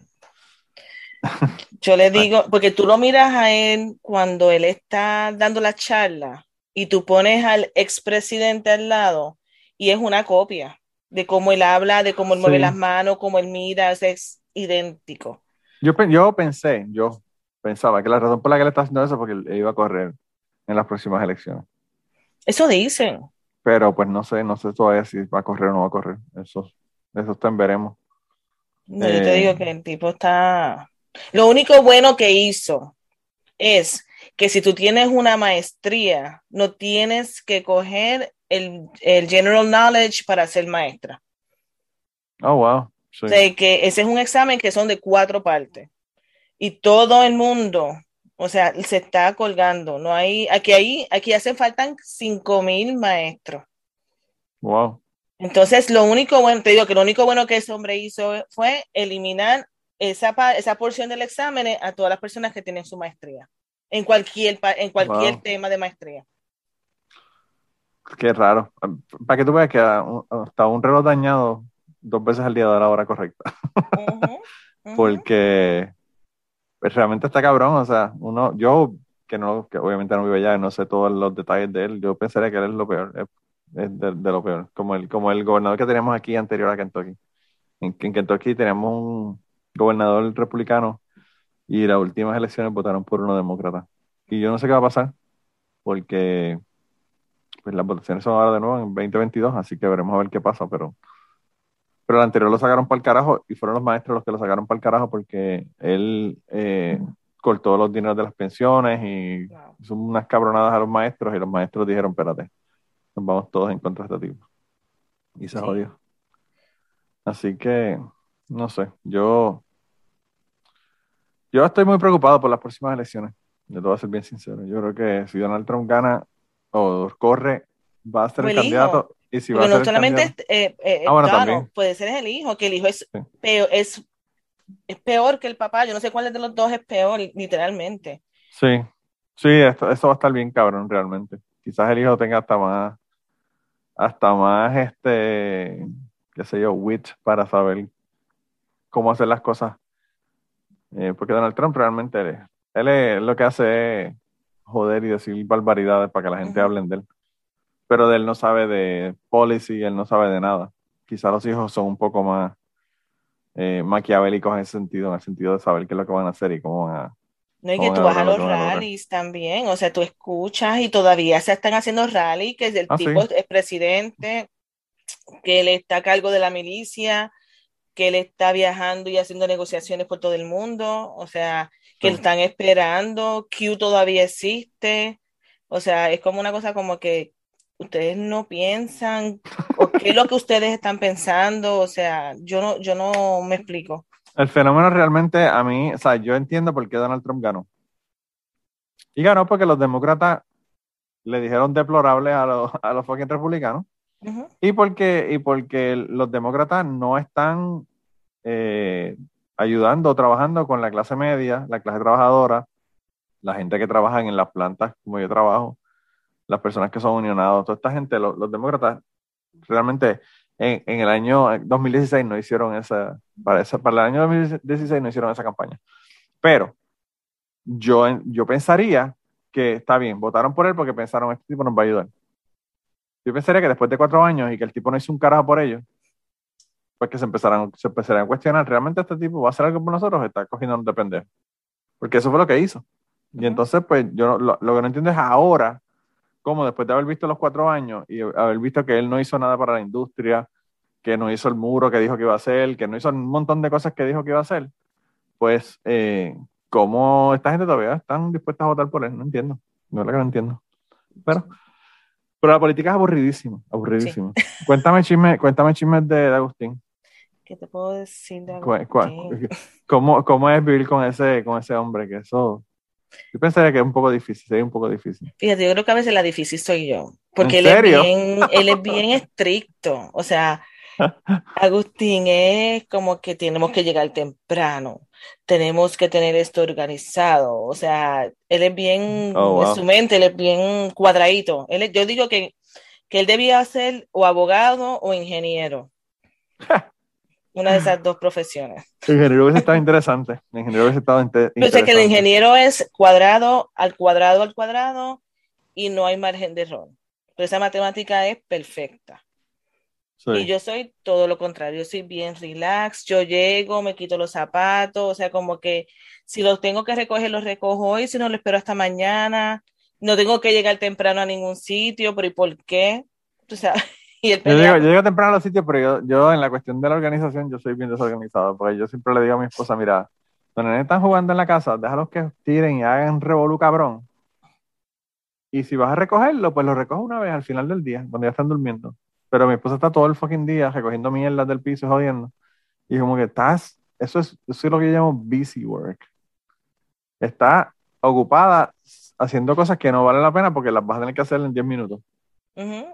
Yo le digo, porque tú lo miras a él cuando él está dando la charla y tú pones al expresidente al lado y es una copia de cómo él habla, de cómo él mueve las manos, cómo él mira, es idéntico. Yo, yo pensé, yo pensaba que la razón por la que él está haciendo eso es porque él iba a correr en las próximas elecciones. Eso dicen. Pero pues no sé, no sé todavía si va a correr o no va a correr. Eso, eso está veremos. No, yo te digo eh, que el tipo está. Lo único bueno que hizo es que si tú tienes una maestría, no tienes que coger el, el general knowledge para ser maestra. Oh, wow. De que ese es un examen que son de cuatro partes. Y todo el mundo, o sea, se está colgando. No hay, aquí hay, aquí hacen faltan cinco mil maestros. Wow. Entonces, lo único bueno, te digo que lo único bueno que ese hombre hizo fue eliminar esa, esa porción del examen a todas las personas que tienen su maestría, en cualquier, en cualquier tema de maestría. Qué raro. Para que tú veas que hasta un reloj dañado dos veces al día de la hora correcta. Porque pues, realmente está cabrón, o sea, uno, yo que no, que obviamente no vive allá, no sé todos los detalles de él, yo pensaría que él es lo peor, es, de, lo peor, como el, como el gobernador que teníamos aquí anterior a Kentucky. En, en Kentucky teníamos un gobernador republicano y las últimas elecciones votaron por uno demócrata. Y yo no sé qué va a pasar, porque pues las votaciones son ahora de nuevo en 2022, así que veremos a ver qué pasa, pero pero el anterior lo sacaron para el carajo y fueron los maestros los que lo sacaron para el carajo porque él eh, cortó los dineros de las pensiones y hizo unas cabronadas a los maestros y los maestros dijeron, espérate, nos vamos todos en contra de este tipo. Y se jodió. Así que, no sé, yo, yo estoy muy preocupado por las próximas elecciones. Yo te voy a ser bien sincero. Yo creo que si Donald Trump gana o corre, va a ser el candidato y si no solamente eh, eh, ah, puede ser el hijo, que el hijo es, peor, es, es peor que el papá. Yo no sé cuál de los dos es peor, literalmente. Sí, sí, esto, eso va a estar bien cabrón realmente. Quizás el hijo tenga hasta más, hasta más, este, qué sé yo, wit para saber cómo hacer las cosas. Eh, porque Donald Trump realmente, él, lo que hace es joder y decir barbaridades para que la gente hable de él. Pero él no sabe de policy, él no sabe de nada. Quizá los hijos son un poco más eh, maquiavélicos en ese sentido, en el sentido de saber qué es lo que van a hacer y cómo van a... No, y que tú vas a los rallies también, o sea, tú escuchas y todavía se están haciendo rallies, que el ah, tipo es presidente, que él está a cargo de la milicia, que él está viajando y haciendo negociaciones por todo el mundo, o sea, que lo están esperando, Q todavía existe, o sea, es como una cosa como que ustedes no piensan, o qué es lo que ustedes están pensando, o sea, yo no, yo no me explico. El fenómeno realmente a mí, o sea, yo entiendo por qué Donald Trump ganó. Y ganó porque los demócratas le dijeron deplorable a los, a los fucking republicanos y, porque, y porque los demócratas no están eh, ayudando o trabajando con la clase media, la clase trabajadora, la gente que trabaja en las plantas como yo trabajo, las personas que son unionados, toda esta gente, los, demócratas realmente en, el año 2016 no hicieron esa para, esa, para el año 2016 no hicieron esa campaña. Pero yo, yo pensaría que está bien, votaron por él porque pensaron, este tipo nos va a ayudar. Yo pensaría que después de cuatro años y que el tipo no hizo un carajo por ellos, pues que se empezaran, se empezaran a cuestionar, ¿realmente este tipo va a hacer algo por nosotros está cogiendo de pendejo? Porque eso fue lo que hizo. Y entonces, pues, yo lo, lo, que no entiendo es ahora, cómo después de haber visto los cuatro años y haber visto que él no hizo nada para la industria, que no hizo el muro que dijo que iba a hacer, que no hizo un montón de cosas que dijo que iba a hacer, pues, eh, ¿cómo esta gente todavía están dispuestas a votar por él? No entiendo. No es lo que no entiendo. Pero pero la política es aburridísima, aburridísima. Cuéntame chismes cuéntame chismes de, Agustín. ¿Qué te puedo decir de Agustín? ¿Cómo, ¿Cómo, es vivir con ese, con ese hombre? Que eso, yo pensaría que es un poco difícil, sería un poco difícil. Fíjate, yo creo que a veces la difícil soy yo, porque él es, bien, él es bien estricto, o sea, Agustín es como que tenemos que llegar temprano, tenemos que tener esto organizado. O sea, él es bien, oh, en su mente, él es bien cuadradito. Él, yo digo que, que él debía ser o abogado o ingeniero. Una de esas dos profesiones. El ingeniero hubiese estado interesante. El ingeniero hubiese estado interesante. Yo sé que el ingeniero es cuadrado al cuadrado al cuadrado y no hay margen de error. Pero esa matemática es perfecta. Y yo soy todo lo contrario, yo soy bien relax, yo llego, me quito los zapatos, o sea, como que si los tengo que recoger, los recojo hoy, si no, lo espero hasta mañana, no tengo que llegar temprano a ningún sitio, pero ¿y por qué? O sea, y yo, llego, yo, llego, temprano a los sitios, pero yo, yo, en la cuestión de la organización, yo soy bien desorganizado, porque yo siempre le digo a mi esposa, mira, los están jugando en la casa, déjalos que tiren y hagan revolú cabrón. Y si vas a recogerlo, pues lo recojo una vez al final del día, cuando ya están durmiendo. Pero mi esposa está todo el fucking día recogiendo mierdas del piso y jodiendo. Y como que estás, eso es, eso es lo que yo llamo busy work. Está ocupada haciendo cosas que no valen la pena porque las vas a tener que hacer en 10 minutos.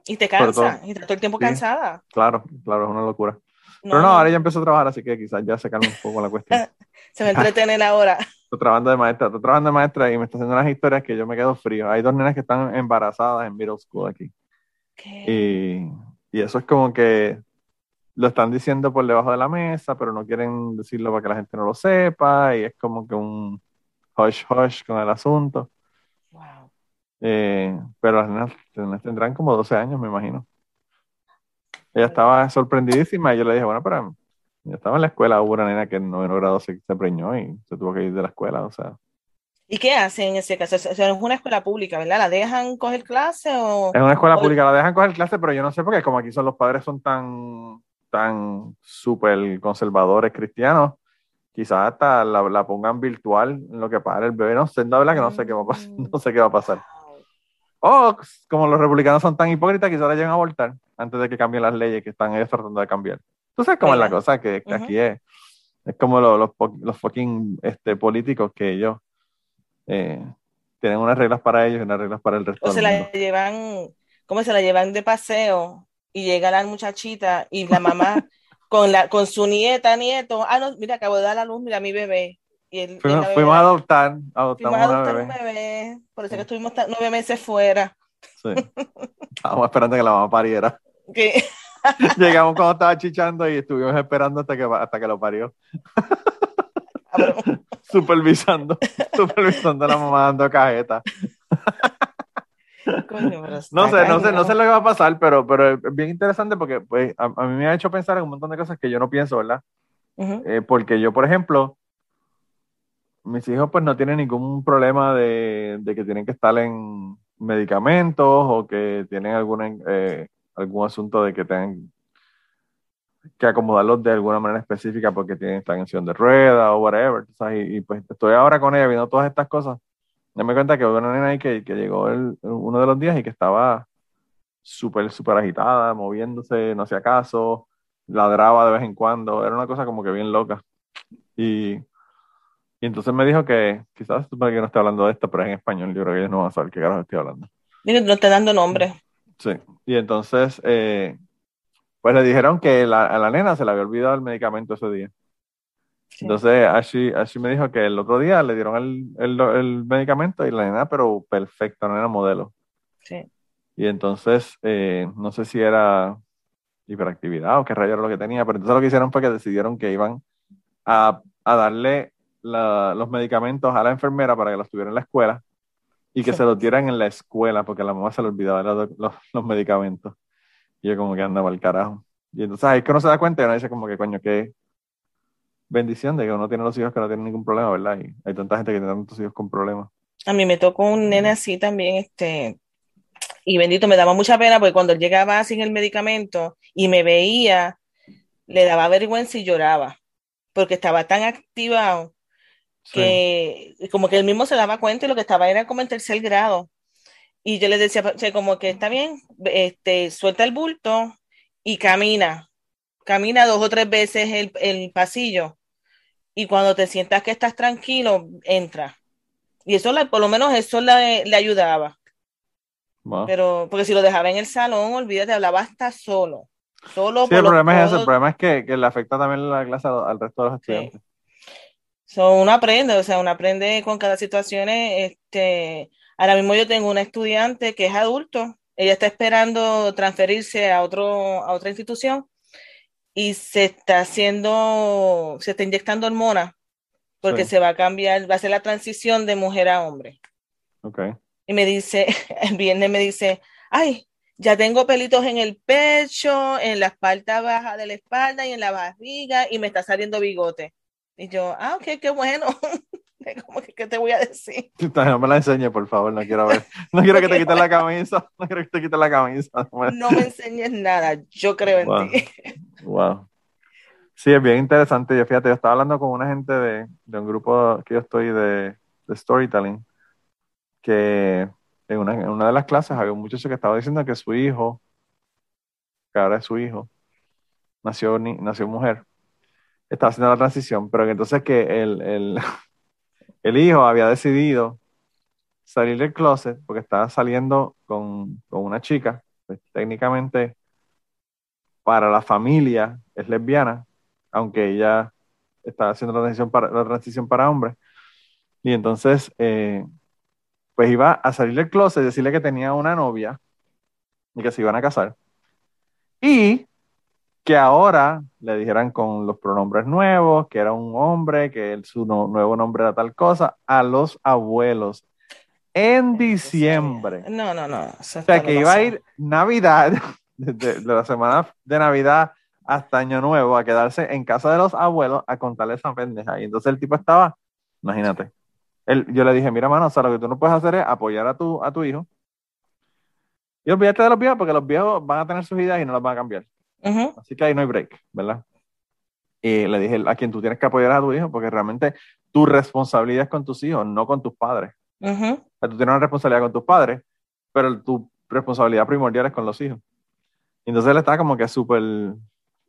Y te cansa, y estás todo el tiempo cansada. Claro, claro, es una locura. Pero no, ahora ya empezó a trabajar, así que quizás ya se calma un poco la cuestión. se me entretener ahora. Estoy trabajando de maestra, estoy trabajando de maestra y me está haciendo unas historias que yo me quedo frío. Hay dos nenas que están embarazadas en middle school aquí. Y y eso es como que lo están diciendo por debajo de la mesa, pero no quieren decirlo para que la gente no lo sepa, y es como que un hush hush con el asunto. Eh, pero las nenas, tendrán como 12 años, me imagino. Ella estaba sorprendidísima y yo le dije, bueno, pero yo estaba en la escuela, hubo una nena que en noveno grado se, se preñó y se tuvo que ir de la escuela, o sea. ¿Y qué hacen en ese caso? es una escuela pública, ¿verdad? ¿La dejan coger clase o...? Es una escuela pública, la dejan coger clase, pero yo no sé por qué, como aquí son los padres son tan, tan súper conservadores cristianos, quizás hasta la, pongan virtual en lo que para el bebé. No sé, la verdad que no sé qué va a pasar. Mm. No sé qué va a pasar. O como los republicanos son tan hipócritas, quizás la lleven a abortar antes de que cambien las leyes que están ellos tratando de cambiar. Tú sabes cómo es la cosa, que, aquí es, es como los, los, los fucking este, políticos que ellos eh, tienen unas reglas para ellos y unas reglas para el resto. O se la llevan, ¿cómo se la llevan de paseo? Y llega la muchachita y la mamá con, la, con su nieta, nieto, ah, no, mira, acabo de dar la luz, mira mi bebé. Y fuimos, a adoptar, adoptamos a adoptar un bebé. Por eso que estuvimos nueve meses fuera. Sí. Estábamos esperando que la mamá pariera. Llegamos cuando estaba chichando y estuvimos esperando hasta que, hasta que lo parió. supervisando, supervisando a la mamá dando cajeta. no sé, no sé, no sé lo que va a pasar, pero, pero es bien interesante porque pues, a, mí me ha hecho pensar en un montón de cosas que yo no pienso, ¿verdad? Eh, porque yo, por ejemplo, mis hijos pues no tienen ningún problema de, de que tienen que estar en medicamentos o que tienen algún, eh, algún asunto de que tengan que acomodarlos de alguna manera específica porque tienen, están en de rueda o whatever. Y, pues estoy ahora con ella viendo todas estas cosas. Ya me cuenta que hubo una nena ahí que, que llegó el, uno de los días y que estaba súper, súper agitada, moviéndose, no hacía caso, ladraba de vez en cuando. Era una cosa como que bien loca. Y, y entonces me dijo que, quizás para que no esté hablando de esto, pero es en español. Yo creo que ellos no van a saber qué carajo estoy hablando. no estoy dando nombre. Sí. Y entonces, eh, pues le dijeron que la, a la nena se le había olvidado el medicamento ese día. Entonces, Ashley, me dijo que el otro día le dieron el, el, medicamento y la nena, pero perfecta, no era modelo. Sí. Y entonces, eh, no sé si era hiperactividad o qué rayo era lo que tenía, pero entonces lo que hicieron fue que decidieron que iban a, a darle los medicamentos a la enfermera para que los tuviera en la escuela y que se los dieran en la escuela porque la mamá se le olvidaba los, medicamentos. Y yo como que andaba al carajo. Y entonces ahí que uno se da cuenta y uno dice como que coño, qué bendición de que uno tiene los hijos que no tienen ningún problema, ¿verdad? Y hay tanta gente que tiene tantos hijos con problemas. A mí me tocó un nene así también, este, y bendito, me daba mucha pena porque cuando él llegaba sin el medicamento y me veía, le daba vergüenza y lloraba, porque estaba tan activado que como que él mismo se daba cuenta y lo que estaba era como en tercer grado. Y yo les decía, como que está bien, este, suelta el bulto y camina. Camina dos o tres veces el, el pasillo. Y cuando te sientas que estás tranquilo, entra. Y eso, por lo menos eso le, le ayudaba. Pero, porque si lo dejaba en el salón, olvídate, hablaba hasta solo. Solo sí, el problema es eso, el problema es que, que, le afecta también la clase al, resto de los estudiantes. Uno aprende, o sea, uno aprende con cada situación, este, Ahora mismo yo tengo una estudiante que es adulto, ella está esperando transferirse a, otro, a otra institución y se está haciendo, se está inyectando hormonas porque se va a cambiar, va a ser la transición de mujer a hombre. Okay. Y me dice, el viernes me dice, ay, ya tengo pelitos en el pecho, en la espalda baja de la espalda y en la barriga y me está saliendo bigote. Y yo, ah, ok, qué bueno. ¿Cómo que qué te voy a decir? No me la enseñes, por favor, no quiero ver. No quiero que te quites la camisa. No quiero que te quites la camisa. No me enseñes nada, yo creo en ti. Wow. Sí, es bien interesante. Yo fíjate, yo estaba hablando con una gente de, de un grupo que yo estoy de, de storytelling, que en una, en una, de las clases había un muchacho que estaba diciendo que su hijo, que ahora es su hijo, nació, nació mujer, estaba haciendo la transición, pero que entonces que el, el el hijo había decidido salir del closet porque estaba saliendo con, una chica, pues, técnicamente para la familia es lesbiana, aunque ella estaba haciendo la transición para, la transición para hombres. Y entonces, eh, pues iba a salir del closet, decirle que tenía una novia y que se iban a casar. Y que ahora le dijeran con los pronombres nuevos, que era un hombre, que su nuevo nombre era tal cosa, a los abuelos en diciembre. No, no, no. O sea, que iba a ir Navidad, de, la semana de Navidad hasta Año Nuevo, a quedarse en casa de los abuelos a contarle esa pendeja. Y entonces el tipo estaba, imagínate, él, yo le dije, mira, mano, o sea, lo que tú no puedes hacer es apoyar a tu, a tu hijo. Y olvídate de los viejos, porque los viejos van a tener sus ideas y no las van a cambiar. Así que ahí no hay break, ¿verdad? Y le dije a quien tú tienes que apoyar a tu hijo, porque realmente tu responsabilidad es con tus hijos, no con tus padres. tú tienes una responsabilidad con tus padres, pero tu responsabilidad primordial es con los hijos. Y entonces él está como que súper,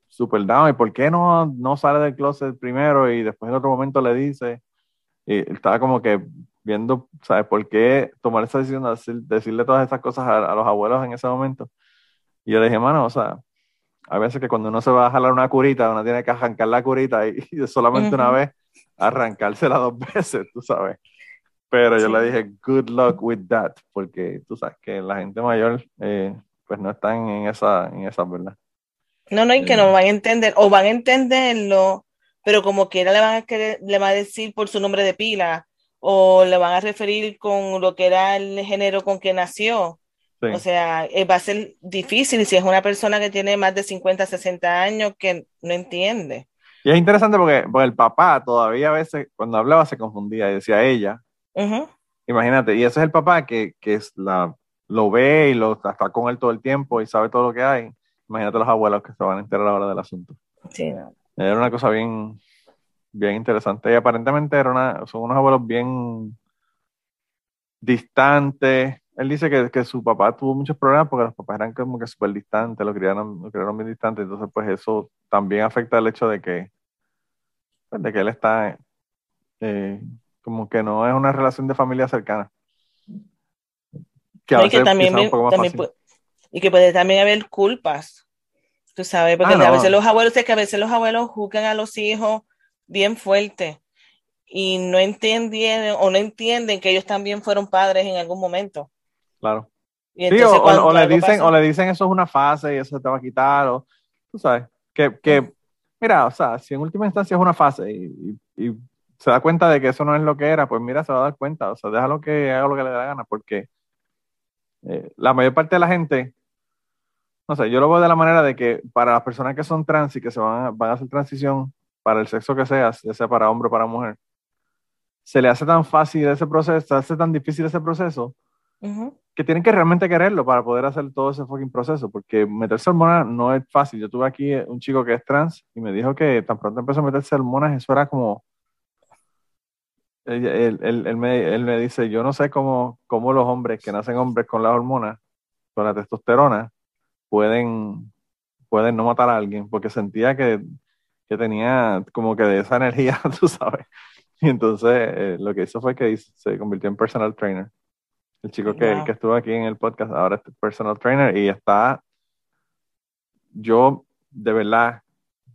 súper down. ¿Y por qué no, no sale del closet primero y después en otro momento le dice? Y estaba como que viendo, ¿sabes? ¿Por qué tomar esa decisión de decirle todas esas cosas a, a, los abuelos en ese momento? Y yo le dije, mano, o sea, a veces que cuando uno se va a jalar una curita, uno tiene que arrancar la curita y, solamente una vez arrancársela dos veces, tú sabes. Pero yo le dije, good luck with that, porque tú sabes que la gente mayor, eh, pues no están en esa, en esa, ¿verdad? No, no, y que no van a entender, o van a entenderlo, pero como quiera le van a querer, le va a decir por su nombre de pila, o le van a referir con lo que era el género con que nació. O sea, eh, va a ser difícil si es una persona que tiene más de 50, 60 años que no entiende. Y es interesante porque, el papá todavía a veces, cuando hablaba, se confundía y decía ella. Imagínate, y ese es el papá que, que es la, lo ve y lo está con él todo el tiempo y sabe todo lo que hay. Imagínate los abuelos que se van a enterar ahora del asunto. Sí, Era una cosa bien, bien interesante. Y aparentemente era una, son unos abuelos bien distantes. Él dice que, que, su papá tuvo muchos problemas porque los papás eran como que súper distantes, lo criaron, lo criaron bien distantes. Entonces, pues eso también afecta el hecho de que, pues, de que él está eh, como que no es una relación de familia cercana. Que, y que también, y que puede también haber culpas, tú sabes, porque ah, a veces los abuelos, es que a veces los abuelos juzgan a los hijos bien fuerte y no entienden o no entienden que ellos también fueron padres en algún momento. Claro. o, le dicen, o le dicen eso es una fase y eso te va a quitar, o tú sabes, que, que mira, o sea, si en última instancia es una fase y, y, se da cuenta de que eso no es lo que era, pues mira, se va a dar cuenta, o sea, déjalo que haga lo que le dé la gana, porque eh, la mayor parte de la gente, no sé, yo lo veo de la manera de que para las personas que son trans y que se van a, van a hacer transición para el sexo que sea, ya sea para hombre o para mujer, se le hace tan fácil ese proceso, se hace tan difícil ese proceso, que tienen que realmente quererlo para poder hacer todo ese fucking proceso, porque meterse hormonas no es fácil. Yo tuve aquí un chico que es trans y me dijo que tan pronto empezó a meterse hormonas, eso era como él, él, me, él, me, dice, yo no sé cómo, cómo los hombres que nacen hombres con las hormonas, con la testosterona, pueden, pueden no matar a alguien, porque sentía que, que tenía como que de esa energía, tú sabes. Y entonces eh, lo que hizo fue que se convirtió en personal trainer. El chico que, que estuvo aquí en el podcast ahora es personal trainer y está, yo de verdad,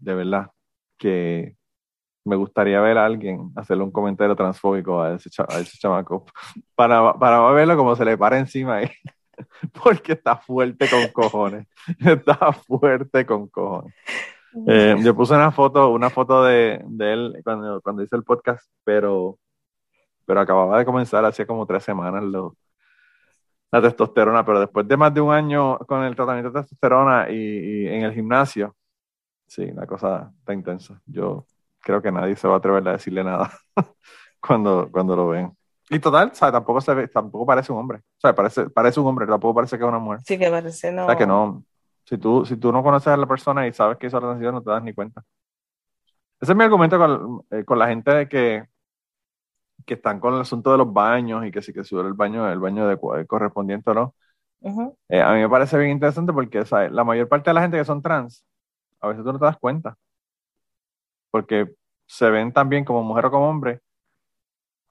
de verdad, que me gustaría ver a alguien hacerle un comentario transfóbico a ese, chamaco para, para verlo como se le para encima ahí. Porque está fuerte con cojones. Está fuerte con cojones. Eh, yo puse una foto, una foto de, de él cuando, cuando hice el podcast, pero, pero acababa de comenzar hacía como tres semanas lo, la testosterona, pero después de más de un año con el tratamiento de testosterona y, y en el gimnasio, sí, la cosa está intensa. Yo creo que nadie se va a atrever a decirle nada cuando, cuando lo ven. Y total, o tampoco, se ve, tampoco parece un hombre. O sea, parece, parece un hombre, tampoco parece que es una mujer. Sí, que parece no. O sea, que no. Si tú, si tú no conoces a la persona y sabes que hizo la transición, no te das ni cuenta. Ese es mi argumento con, eh, con la gente de que, que están con el asunto de los baños y que si que sube el baño, el baño de, correspondiente o no. Eh, a mí me parece bien interesante porque ¿sabes? la mayor parte de la gente que son trans, a veces tú no te das cuenta porque se ven también como mujer o como hombre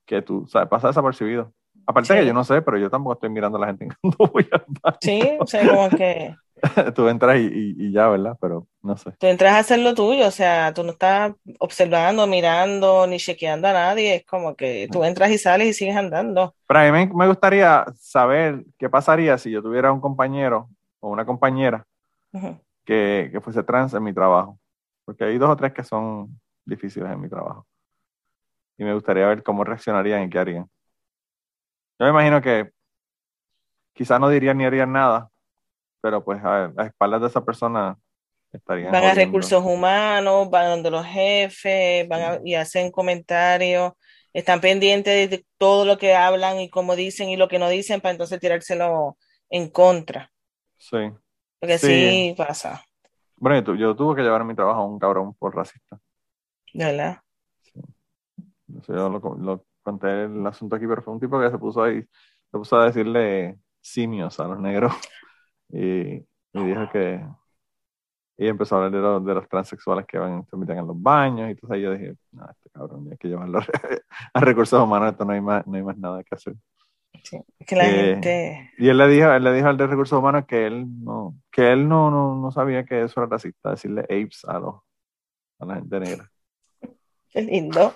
que tú, sabes, pasa desapercibido. Aparte de que yo no sé, pero yo tampoco estoy mirando a la gente cuando voy al baño. Sí, o sea, como que... tú entras y, y, ya, ¿verdad? Pero no sé. Tú entras a hacer lo tuyo, o sea, tú no estás observando, mirando, ni chequeando a nadie, es como que tú entras y sales y sigues andando. Pero a mí me, gustaría saber qué pasaría si yo tuviera un compañero o una compañera que, que fuese trans en mi trabajo porque hay dos o tres que son difíciles en mi trabajo. Y me gustaría ver cómo reaccionarían y qué harían. Yo me imagino que quizás no dirían ni harían nada, pero pues a, a espaldas de esa persona estarían. Van a recursos humanos, van donde los jefes, van y hacen comentarios, están pendientes de todo lo que hablan y cómo dicen y lo que no dicen para entonces tirárselo en contra. Sí. Porque sí pasa. Bueno, yo, tuve que llevar a mi trabajo a un cabrón por racista. ¿Verdad? Sí. Yo lo, conté el asunto aquí, pero fue un tipo que se puso ahí, se puso a decirle simios a los negros. Y, y dijo que. Y empezó a hablar de, los, de los transexuales que van, se meten en los baños. Y entonces yo dije, no, este cabrón, hay que llevarlo a recursos humanos, esto no hay más, no hay más nada que hacer. Eh, y él le dijo, él le dijo al de recursos humanos que él no, que él no, no, sabía que eso era racista, decirle apes a los a la gente negra. Qué lindo.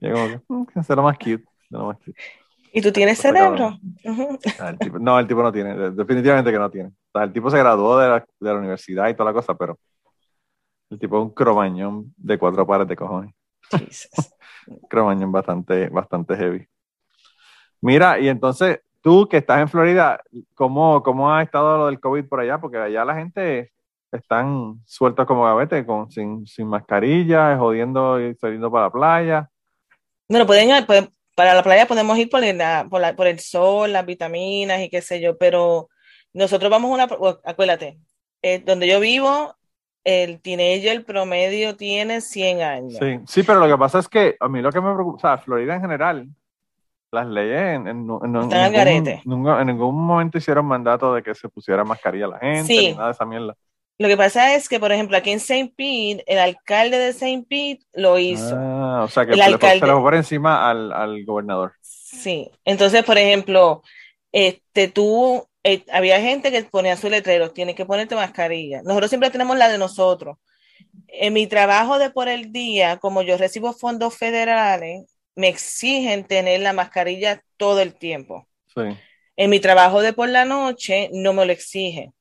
Y como que, mm, lo más cute, lo más cute. ¿Y tú tienes cerebro? Ah, no, el tipo no tiene, definitivamente que no tiene. el tipo se graduó de la, de la, universidad y toda la cosa, pero el tipo es un cromañón de cuatro pares de cojones. cromañón bastante, bastante heavy. Mira, y entonces tú que estás en Florida, ¿cómo, ¿cómo ha estado lo del COVID por allá? Porque allá la gente están sueltos como gavete, con, sin, sin mascarilla, jodiendo y saliendo para la playa. Bueno, pueden, pueden, para la playa podemos ir por el, por, por el sol, las vitaminas y qué sé yo, pero nosotros vamos a una, acuérdate, eh, donde yo vivo, el teenager el promedio tiene 100 años. Sí, sí, pero lo que pasa es que a mí lo que me preocupa, o sea, Florida en general, las leyes en, en, ningún, momento hicieron mandato de que se pusiera mascarilla a la gente, ni nada de esa mierda. Lo que pasa es que, por ejemplo, aquí en St. Pete, el alcalde de St. Pete lo hizo. Ah, o sea, que el alcalde... se lo por encima al, al, gobernador. Sí, entonces, por ejemplo, este, tú, eh, había gente que ponía su letrero, tienes que ponerte mascarilla. Nosotros siempre tenemos la de nosotros. En mi trabajo de por el día, como yo recibo fondos federales, me exigen tener la mascarilla todo el tiempo. Sí. En mi trabajo de por la noche, no me lo exigen.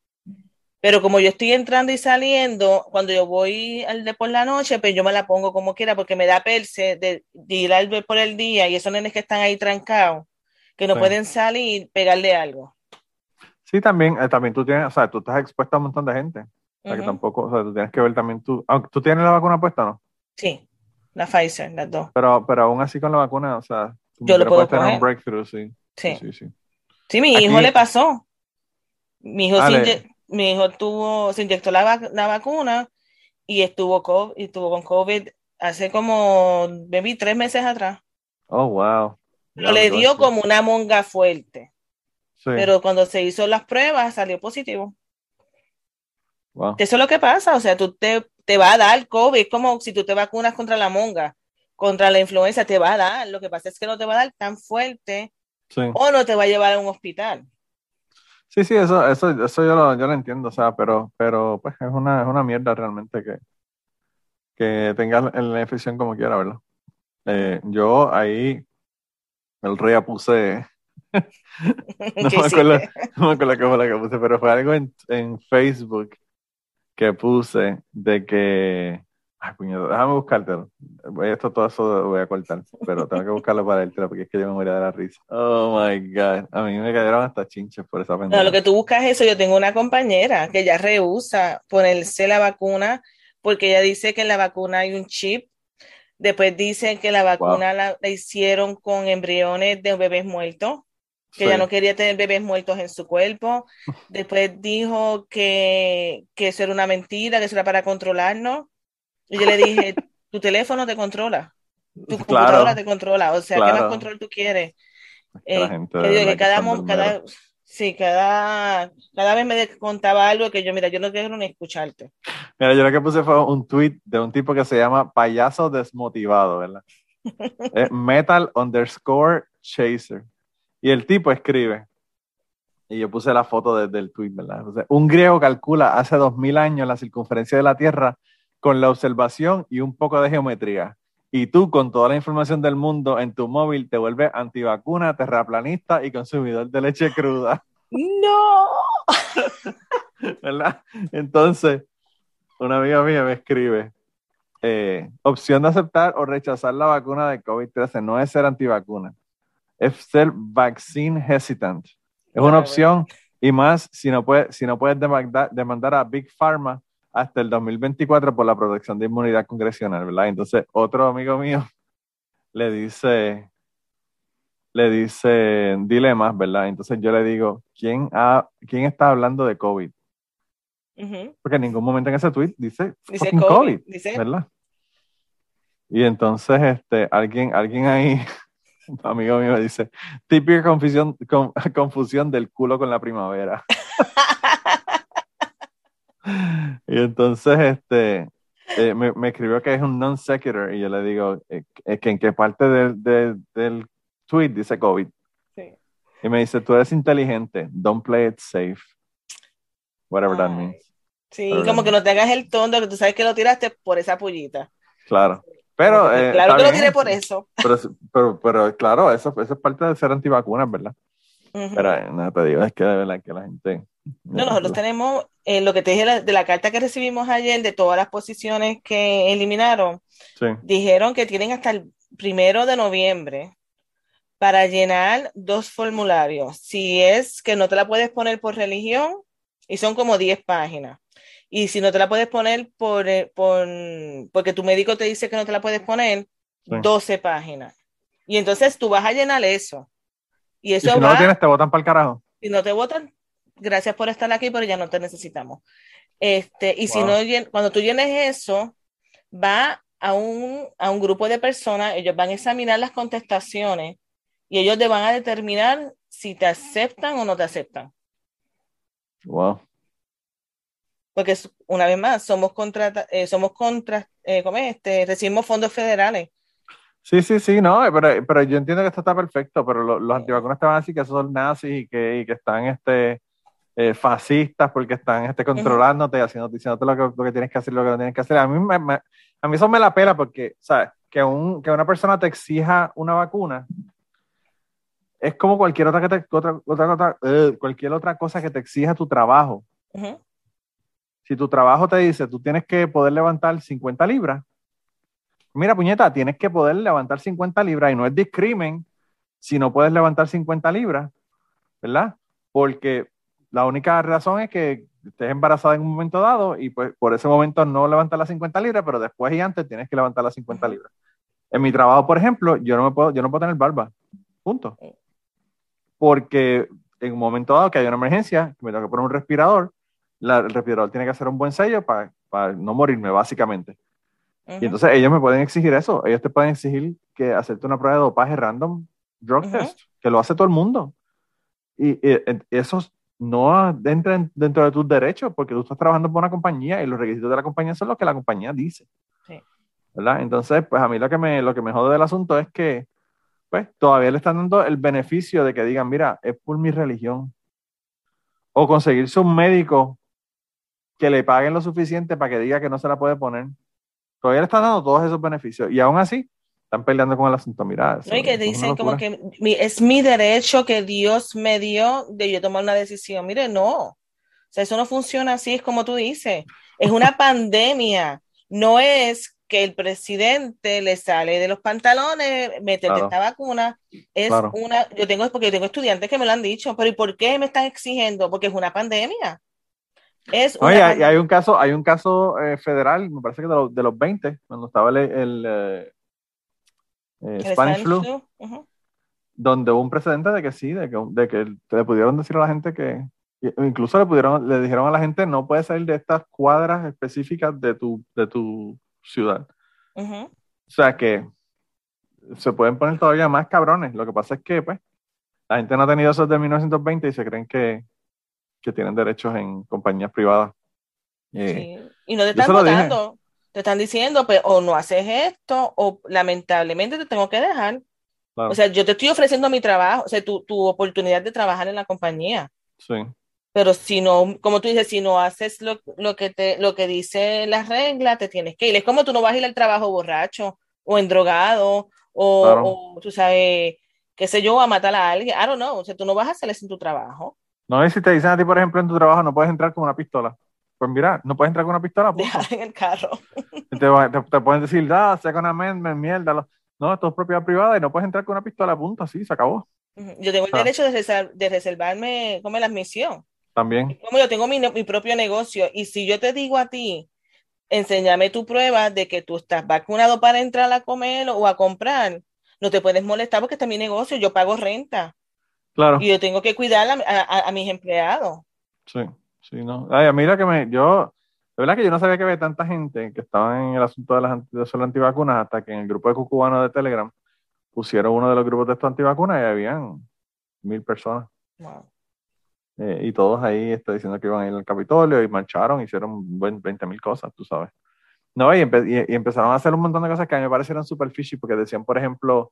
Pero como yo estoy entrando y saliendo, cuando yo voy al de por la noche, pues yo me la pongo como quiera, porque me da perse de, ir al de por el día y esos nenes que están ahí trancados, que no pueden salir, pegarle algo. Sí, también, eh, también tú tienes, o sea, tú estás expuesto a un montón de gente. O sea, que tampoco, o sea, tú tienes que ver también tú. ¿Tú tienes la vacuna puesta no? Sí, la Pfizer, las dos. Pero, pero aún así con la vacuna, o sea, yo lo puedo tener un breakthrough, sí. Sí. Sí, sí, sí. mi hijo le pasó. Mi hijo sí mi hijo tuvo, se inyectó la, la vacuna y estuvo, COVID, y estuvo con COVID hace como, baby, tres meses atrás. Oh, wow. Le dio como una monga fuerte. Pero cuando se hizo las pruebas salió positivo. Wow. Eso es lo que pasa, o sea, tú te, te va a dar COVID, es como si tú te vacunas contra la monga, contra la influenza, te va a dar. Lo que pasa es que no te va a dar tan fuerte o no te va a llevar a un hospital. Sí, sí, eso, eso, eso yo, lo, yo lo entiendo, o sea, pero, pero pues es una, es una mierda realmente que, que tengas la infección como quiera, ¿verdad? Eh, yo ahí, el rey puse, no, me acuerdo, no me acuerdo qué fue la que puse, pero fue algo en, en Facebook que puse de que Ay, puñado, déjame buscártelo. Esto todo eso lo voy a cortar, pero tengo que buscarlo para el porque es que yo me moría de la risa. Oh my God. A mí me cayeron hasta chinches por esa pendeja. No, lo que tú buscas es eso. Yo tengo una compañera que ya rehúsa ponerse la vacuna porque ella dice que en la vacuna hay un chip. Después dicen que la vacuna la, hicieron con embriones de bebés muertos que ella no quería tener bebés muertos en su cuerpo. Después dijo que, que eso era una mentira, que eso era para controlarnos. Y yo le dije, tu teléfono te controla, tu computadora te controla, o sea, ¿qué más control tú quieres? Eh, que cada, cada, sí, cada, cada vez me contaba algo que yo, mira, yo no quiero ni escucharte. Mira, yo lo que puse fue un tweet de un tipo que se llama Payaso Desmotivado, ¿verdad? metal underscore chaser. Y el tipo escribe, y yo puse la foto desde el tweet, ¿verdad? un griego calcula hace dos mil años la circunferencia de la Tierra con la observación y un poco de geometría. Y tú, con toda la información del mundo en tu móvil, te vuelves antivacuna, terraplanista y consumidor de leche cruda. ¡No! ¿Verdad? Entonces, una amiga mía me escribe, eh, opción de aceptar o rechazar la vacuna de COVID-13 no es ser antivacuna, es ser vaccine hesitant. Es una opción y más si no, puede, si no puedes demandar, demandar a Big Pharma hasta el 2024 por la protección de inmunidad congresional, ¿verdad? Entonces, otro amigo mío le dice, le dice dilemas, ¿verdad? Entonces yo le digo, ¿quién, ha, ¿quién está hablando de COVID? Porque en ningún momento en ese tweet dice, dice COVID, ¿verdad? Y entonces este, alguien, alguien ahí, amigo mío, dice, típica confusión, confusión del culo con la primavera. y entonces este, eh, me, escribió que es un non sequitur y yo le digo eh, que en qué parte del tweet dice COVID. Y me dice, tú eres inteligente, don't play it safe. Whatever that means. Sí, como que no te hagas el tondo, que tú sabes que lo tiraste por esa pullita. Claro. Pero, eh, claro que lo diré por eso. Pero, pero, claro, eso, eso, es parte de ser antivacunas, ¿verdad? Pero eh, no te digo, es que de verdad que la gente. No, nosotros tenemos eh, lo que te dije de la carta que recibimos ayer, de todas las posiciones que eliminaron. Dijeron que tienen hasta el primero de noviembre para llenar dos formularios. Si es que no te la puedes poner por religión, y son como 10 páginas. Y si no te la puedes poner por, eh, por, porque tu médico te dice que no te la puedes poner, 12 páginas. Y entonces tú vas a llenar eso. Y eso si no lo tienes, te votan para el carajo. Si no te votan, gracias por estar aquí, pero ya no te necesitamos. Este, y si no, cuando tú llenes eso, va a un, a un grupo de personas, ellos van a examinar las contestaciones y ellos te van a determinar si te aceptan o no te aceptan. Wow. Porque una vez más, somos contra, eh, somos contra, eh, Este, recibimos fondos federales. Sí, sí, sí, no, pero, pero yo entiendo que esto está perfecto, pero los antivacunas te van a decir que esos son nazis y que, y que están este, eh, fascistas porque están este, controlándote, haciendo, diciéndote lo que, lo que tienes que hacer, lo que no tienes que hacer. A mí, me, a mí eso me la pela porque, ¿sabes? Que, un, que una persona te exija una vacuna es como cualquier otra, que te, otra, otra, eh, cualquier otra cosa que te exija tu trabajo. Si tu trabajo te dice, tú tienes que poder levantar 50 libras, mira, puñeta, tienes que poder levantar 50 libras y no es discrimen si no puedes levantar 50 libras, ¿verdad? Porque la única razón es que estés embarazada en un momento dado y pues por ese momento no levantas las 50 libras, pero después y antes tienes que levantar las 50 libras. En mi trabajo, por ejemplo, yo no me puedo, yo no puedo tener barba. Punto porque en un momento dado que hay una emergencia, que me tengo que poner un respirador, el respirador tiene que hacer un buen sello para, no morirme, básicamente. Y entonces ellos me pueden exigir eso. Ellos te pueden exigir que hacerte una prueba de dopaje random drug test, que lo hace todo el mundo. Y, eso no entra dentro de tus derechos porque tú estás trabajando por una compañía y los requisitos de la compañía son los que la compañía dice. ¿verdad? Entonces, pues a mí lo que me, lo que me jode del asunto es que pues todavía le están dando el beneficio de que digan, mira, es por mi religión. O conseguirse un médico que le paguen lo suficiente para que diga que no se la puede poner. Todavía le están dando todos esos beneficios. Y aún así, están peleando con el asunto. Mira, no, y que dicen como que es mi derecho que Dios me dio de yo tomar una decisión. Mire, no. O sea, eso no funciona así, es como tú dices. Es una pandemia. No es que el presidente le sale de los pantalones meterte esta vacuna es una yo tengo porque yo tengo estudiantes que me lo han dicho pero ¿y por qué me están exigiendo? porque es una pandemia es Oye, hay, un caso hay un caso eh, federal me parece que de, los 20 cuando estaba el, el, eh, eh, Spanish, flu, donde hubo un precedente de que sí de que, de que le pudieron decir a la gente que incluso le pudieron le dijeron a la gente no puede salir de estas cuadras específicas de tu de tu ciudad. O sea que se pueden poner todavía más cabrones. Lo que pasa es que, pues, la gente no ha tenido eso desde 1920 y se creen que, tienen derechos en compañías privadas. Eh, y no te están votando. Te están diciendo, pues, o no haces esto, o lamentablemente te tengo que dejar. O sea, yo te estoy ofreciendo mi trabajo, o sea, tu, tu oportunidad de trabajar en la compañía. Sí. Pero si no, como tú dices, si no haces lo, lo que te, lo que dice la regla, te tienes que ir. Es como tú no vas a ir al trabajo borracho o endrogado o, o tú sabes, qué sé yo, a matar a alguien. I don't know. O sea, tú no vas a hacer eso en tu trabajo. No, y si te dicen a ti, por ejemplo, en tu trabajo no puedes entrar con una pistola. Pues mira, no puedes entrar con una pistola. Dejar en el carro. Te, te, pueden decir, ah, con amendment, mierda. No, esto es propiedad privada y no puedes entrar con una pistola, punto, así, se acabó. Yo tengo el derecho de, de reservarme como la admisión. También. Como yo tengo mi, mi, propio negocio y si yo te digo a ti, enséñame tu prueba de que tú estás vacunado para entrar a comer o a comprar, no te puedes molestar porque está mi negocio, yo pago renta. Claro. Y yo tengo que cuidar a, a, mis empleados. Sí, sí, no. Ay, mira que me, yo, de verdad que yo no sabía que había tanta gente que estaba en el asunto de las, de antivacunas hasta que en el grupo de cucubanos de Telegram pusieron uno de los grupos de estos antivacunas y habían mil personas. Wow. Eh, y todos ahí está diciendo que iban a ir al Capitolio y marcharon, hicieron 20 mil cosas, tú sabes. No, y, empezaron a hacer un montón de cosas que a mí me parecieron super fishy, porque decían, por ejemplo,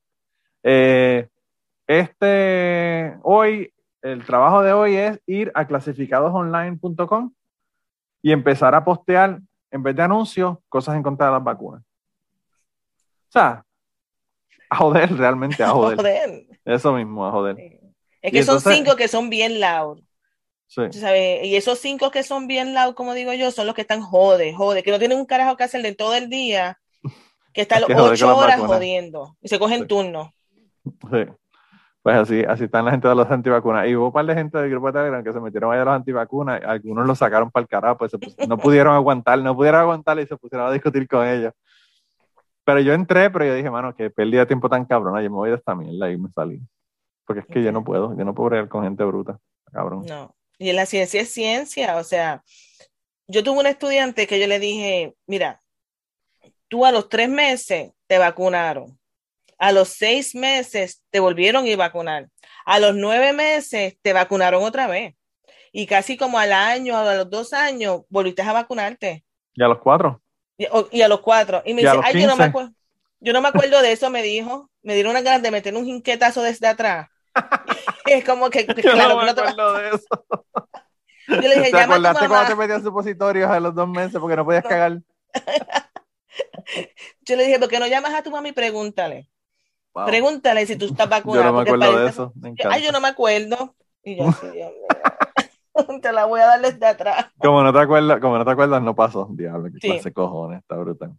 eh, este, hoy, el trabajo de hoy es ir a clasificadosonline.com y empezar a postear, en vez de anuncios, cosas en contra de las vacunas. O sea, a joder, realmente a joder. joder. Eso mismo, a joder. Es que son cinco que son bien loud. Sí. Y esos cinco que son bien loud, como digo yo, son los que están jode, jode, que no tienen un carajo que hacer de todo el día, que están ocho horas jodiendo y se cogen turno. Sí. Pues así, así están la gente de los antivacunas. Y hubo un par de gente del grupo de Telegram que se metieron ahí a los antivacunas, algunos los sacaron para el carajo, pues no pudieron aguantar, no pudieron aguantar y se pusieron a discutir con ellos. Pero yo entré, pero yo dije, mano, que perdí de tiempo tan cabrón, yo me voy de esta mierda y me salí. Porque es que yo no puedo, yo no puedo bregar con gente bruta, cabrón. No, y la ciencia es ciencia, o sea, yo tuve un estudiante que yo le dije, mira, tú a los tres meses te vacunaron a los seis meses te volvieron a vacunar. A los nueve meses te vacunaron otra vez. Y casi como al año, a los dos años, volviste a vacunarte. ¿Y a los cuatro? Y, a los cuatro. Y me dice, ay, yo no me, acuerdo, yo no me acuerdo de eso, me dijo. Me dieron una ganas de meter un jinquetazo desde atrás. es como que, claro, no me acuerdo de eso. Yo le dije, ¿Te acordaste cuando te metías supositorios a los dos meses porque no podías cagar? yo le dije, ¿por qué no llamas a tu mami y pregúntale? Pregúntale si tú estás vacunado. Yo no me acuerdo de eso. Ay, yo no me acuerdo. Y yo, sí, Dios mío. te la voy a dar desde atrás. Como no te acuerdas, como no, te acuerdas no pasó. Diablo, qué clase cojones, está brutal.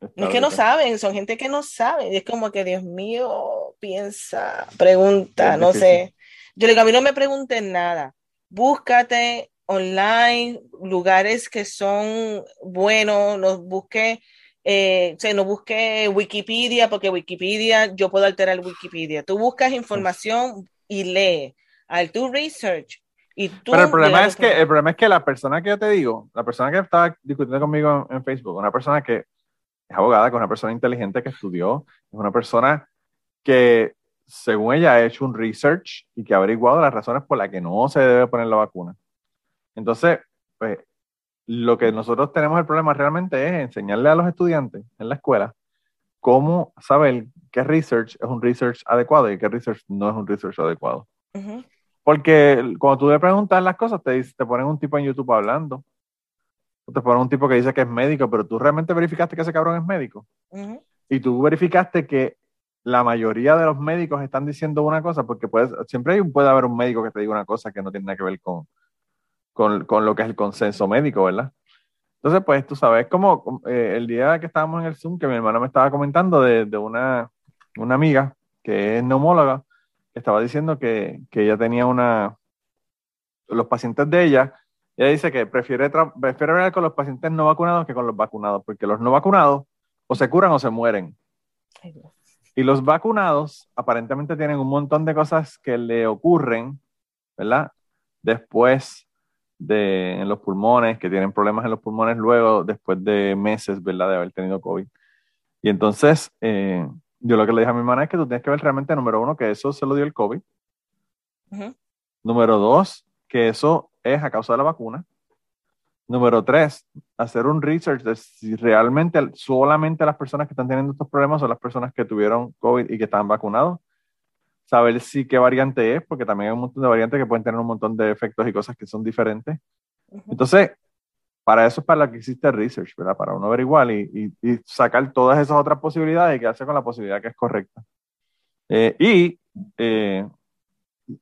es que no saben, son gente que no sabe. Y es como que, Dios mío, piensa, pregunta, no sé. Yo le digo, a mí no me pregunten nada. Búscate online lugares que son buenos, los busque eh, o no busque Wikipedia, porque Wikipedia, yo puedo alterar Wikipedia. Tú buscas información y lee. Al tu research. Y tú Pero el problema, es que, el problema es que la persona que yo te digo, la persona que estaba discutiendo conmigo en, Facebook, una persona que es abogada, que es una persona inteligente que estudió, es una persona que, según ella, ha hecho un research y que ha averiguado las razones por las que no se debe poner la vacuna. Entonces, pues, lo que nosotros tenemos el problema realmente es enseñarle a los estudiantes en la escuela cómo saber qué research es un research adecuado y qué research no es un research adecuado. Porque cuando tú le preguntas las cosas, te, te ponen un tipo en YouTube hablando. O te ponen un tipo que dice que es médico, pero tú realmente verificaste que ese cabrón es médico. Y tú verificaste que la mayoría de los médicos están diciendo una cosa, porque puedes, siempre hay, puede haber un médico que te diga una cosa que no tiene nada que ver con, con, con, lo que es el consenso médico, ¿verdad? Entonces, pues tú sabes, como eh, el día que estábamos en el Zoom, que mi hermano me estaba comentando de, de una, una, amiga que es neumóloga, que estaba diciendo que, que, ella tenía una, los pacientes de ella, ella dice que prefiere, prefiere hablar con los pacientes no vacunados que con los vacunados, porque los no vacunados o se curan o se mueren. Y los vacunados aparentemente tienen un montón de cosas que le ocurren, ¿verdad? Después de, en los pulmones, que tienen problemas en los pulmones luego, después de meses, ¿verdad?, de haber tenido COVID. Y entonces, eh, yo lo que le dije a mi hermana es que tú tienes que ver realmente, número uno, que eso se lo dio el COVID. Número dos, que eso es a causa de la vacuna. Número tres, hacer un research de si realmente solamente las personas que están teniendo estos problemas son las personas que tuvieron COVID y que están vacunados saber si qué variante es, porque también hay un montón de variantes que pueden tener un montón de efectos y cosas que son diferentes. Entonces, para eso es para lo que existe el research, ¿verdad? Para uno averiguar y, y, sacar todas esas otras posibilidades y quedarse con la posibilidad que es correcta. Eh, y, eh,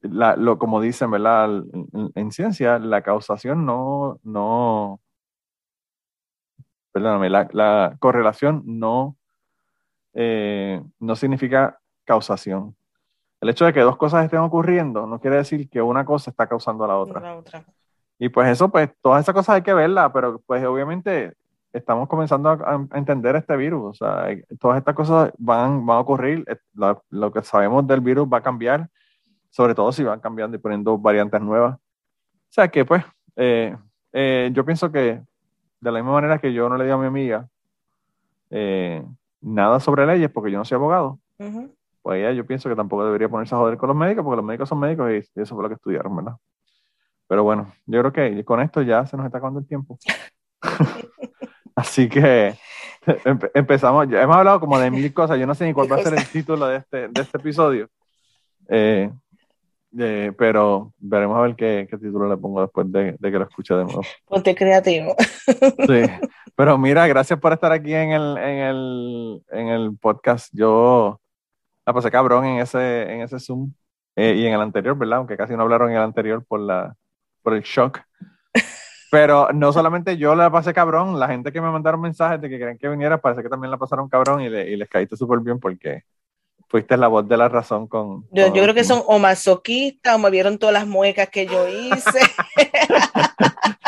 lo, como dicen, ¿verdad? En, ciencia, la causación no, no, perdóname, la, la correlación no, eh, no significa causación. El hecho de que dos cosas estén ocurriendo no quiere decir que una cosa está causando a la otra. Y pues eso, pues todas esas cosas hay que verlas, pero pues obviamente estamos comenzando a, entender este virus. O sea, todas estas cosas van, van a ocurrir. Eh, lo, que sabemos del virus va a cambiar, sobre todo si van cambiando y poniendo variantes nuevas. O sea que pues eh, eh, yo pienso que de la misma manera que yo no le digo a mi amiga nada sobre leyes porque yo no soy abogado pues ella yo pienso que tampoco debería ponerse a joder con los médicos, porque los médicos son médicos y eso fue lo que estudiaron, ¿verdad? Pero bueno, yo creo que con esto ya se nos está acabando el tiempo. Así que empezamos, ya hemos hablado como de mil cosas, yo no sé ni cuál va a ser el título de este, de este episodio, eh, eh, pero veremos a ver qué, qué, título le pongo después de, de, que lo escuche de nuevo. Ponte creativo. Sí, Pero mira, gracias por estar aquí en el, en el, en el podcast. Yo la pasé cabrón en ese, en ese Zoom eh, y en el anterior, ¿verdad? Aunque casi no hablaron en el anterior por, la, por el shock. Pero no solamente yo la pasé cabrón, la gente que me mandaron mensajes de que querían que viniera, parece que también la pasaron cabrón y, y les caíste súper bien porque fuiste la voz de la razón con... Yo, creo que son o masoquistas o me vieron todas las muecas que yo hice.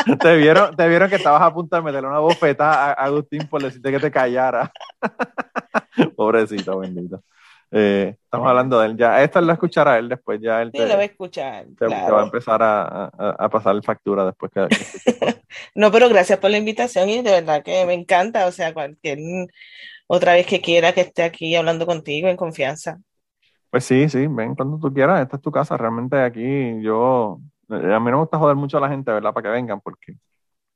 te, vieron, te vieron que estabas a punto de meterle una bofeta a Agustín por decirte que te callara. Pobrecito, bendito. Eh, estamos hablando de él ya. Esto lo escuchará él después, ya él sí, lo va a escuchar. Te, va a empezar a, a, pasar la factura después que... no, pero gracias por la invitación y de verdad que me encanta. O sea, cualquier otra vez que quiera que esté aquí hablando contigo en confianza. Pues sí, sí, ven cuando tú quieras, esta es tu casa, realmente aquí yo, a mí no me gusta joder mucho a la gente, ¿verdad? Para que vengan, porque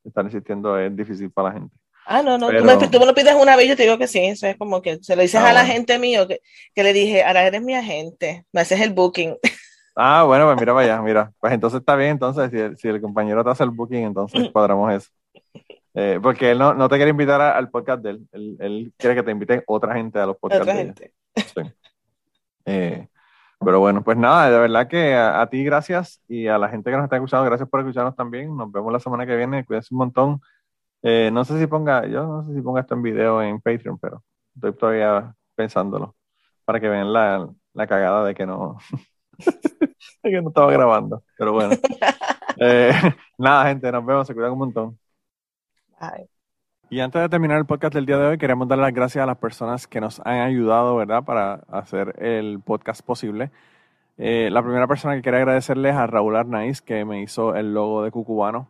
estar insistiendo es difícil para la gente. Ah, no, no, tú, me, tú, me, lo pides una vez, yo te digo que sí, eso es como que se lo dices ah, a la gente mío, que, que, le dije, ahora eres mi agente, me haces el booking. Ah, bueno, pues mira vaya, mira, pues entonces está bien, entonces si el, si el compañero te hace el booking, entonces cuadramos eso. Eh, porque él no, no, te quiere invitar al podcast de él. él. quiere que te inviten otra gente a los podcasts. Otra gente. Sí. Eh, pero bueno, pues nada, de verdad que a, ti gracias y a la gente que nos está escuchando, gracias por escucharnos también. Nos vemos la semana que viene. Cuídense un montón. Eh, no sé si ponga, yo no sé si ponga esto en video en Patreon, pero estoy todavía pensándolo para que vean la, la cagada de que no, de que no estaba grabando. Pero bueno. nada, gente, nos vemos. Se cuidan un montón. Y antes de terminar el podcast del día de hoy, queremos dar las gracias a las personas que nos han ayudado, ¿verdad?, para hacer el podcast posible. Eh, la primera persona que quería agradecerles a Raúl Arnaiz, que me hizo el logo de Cucubano.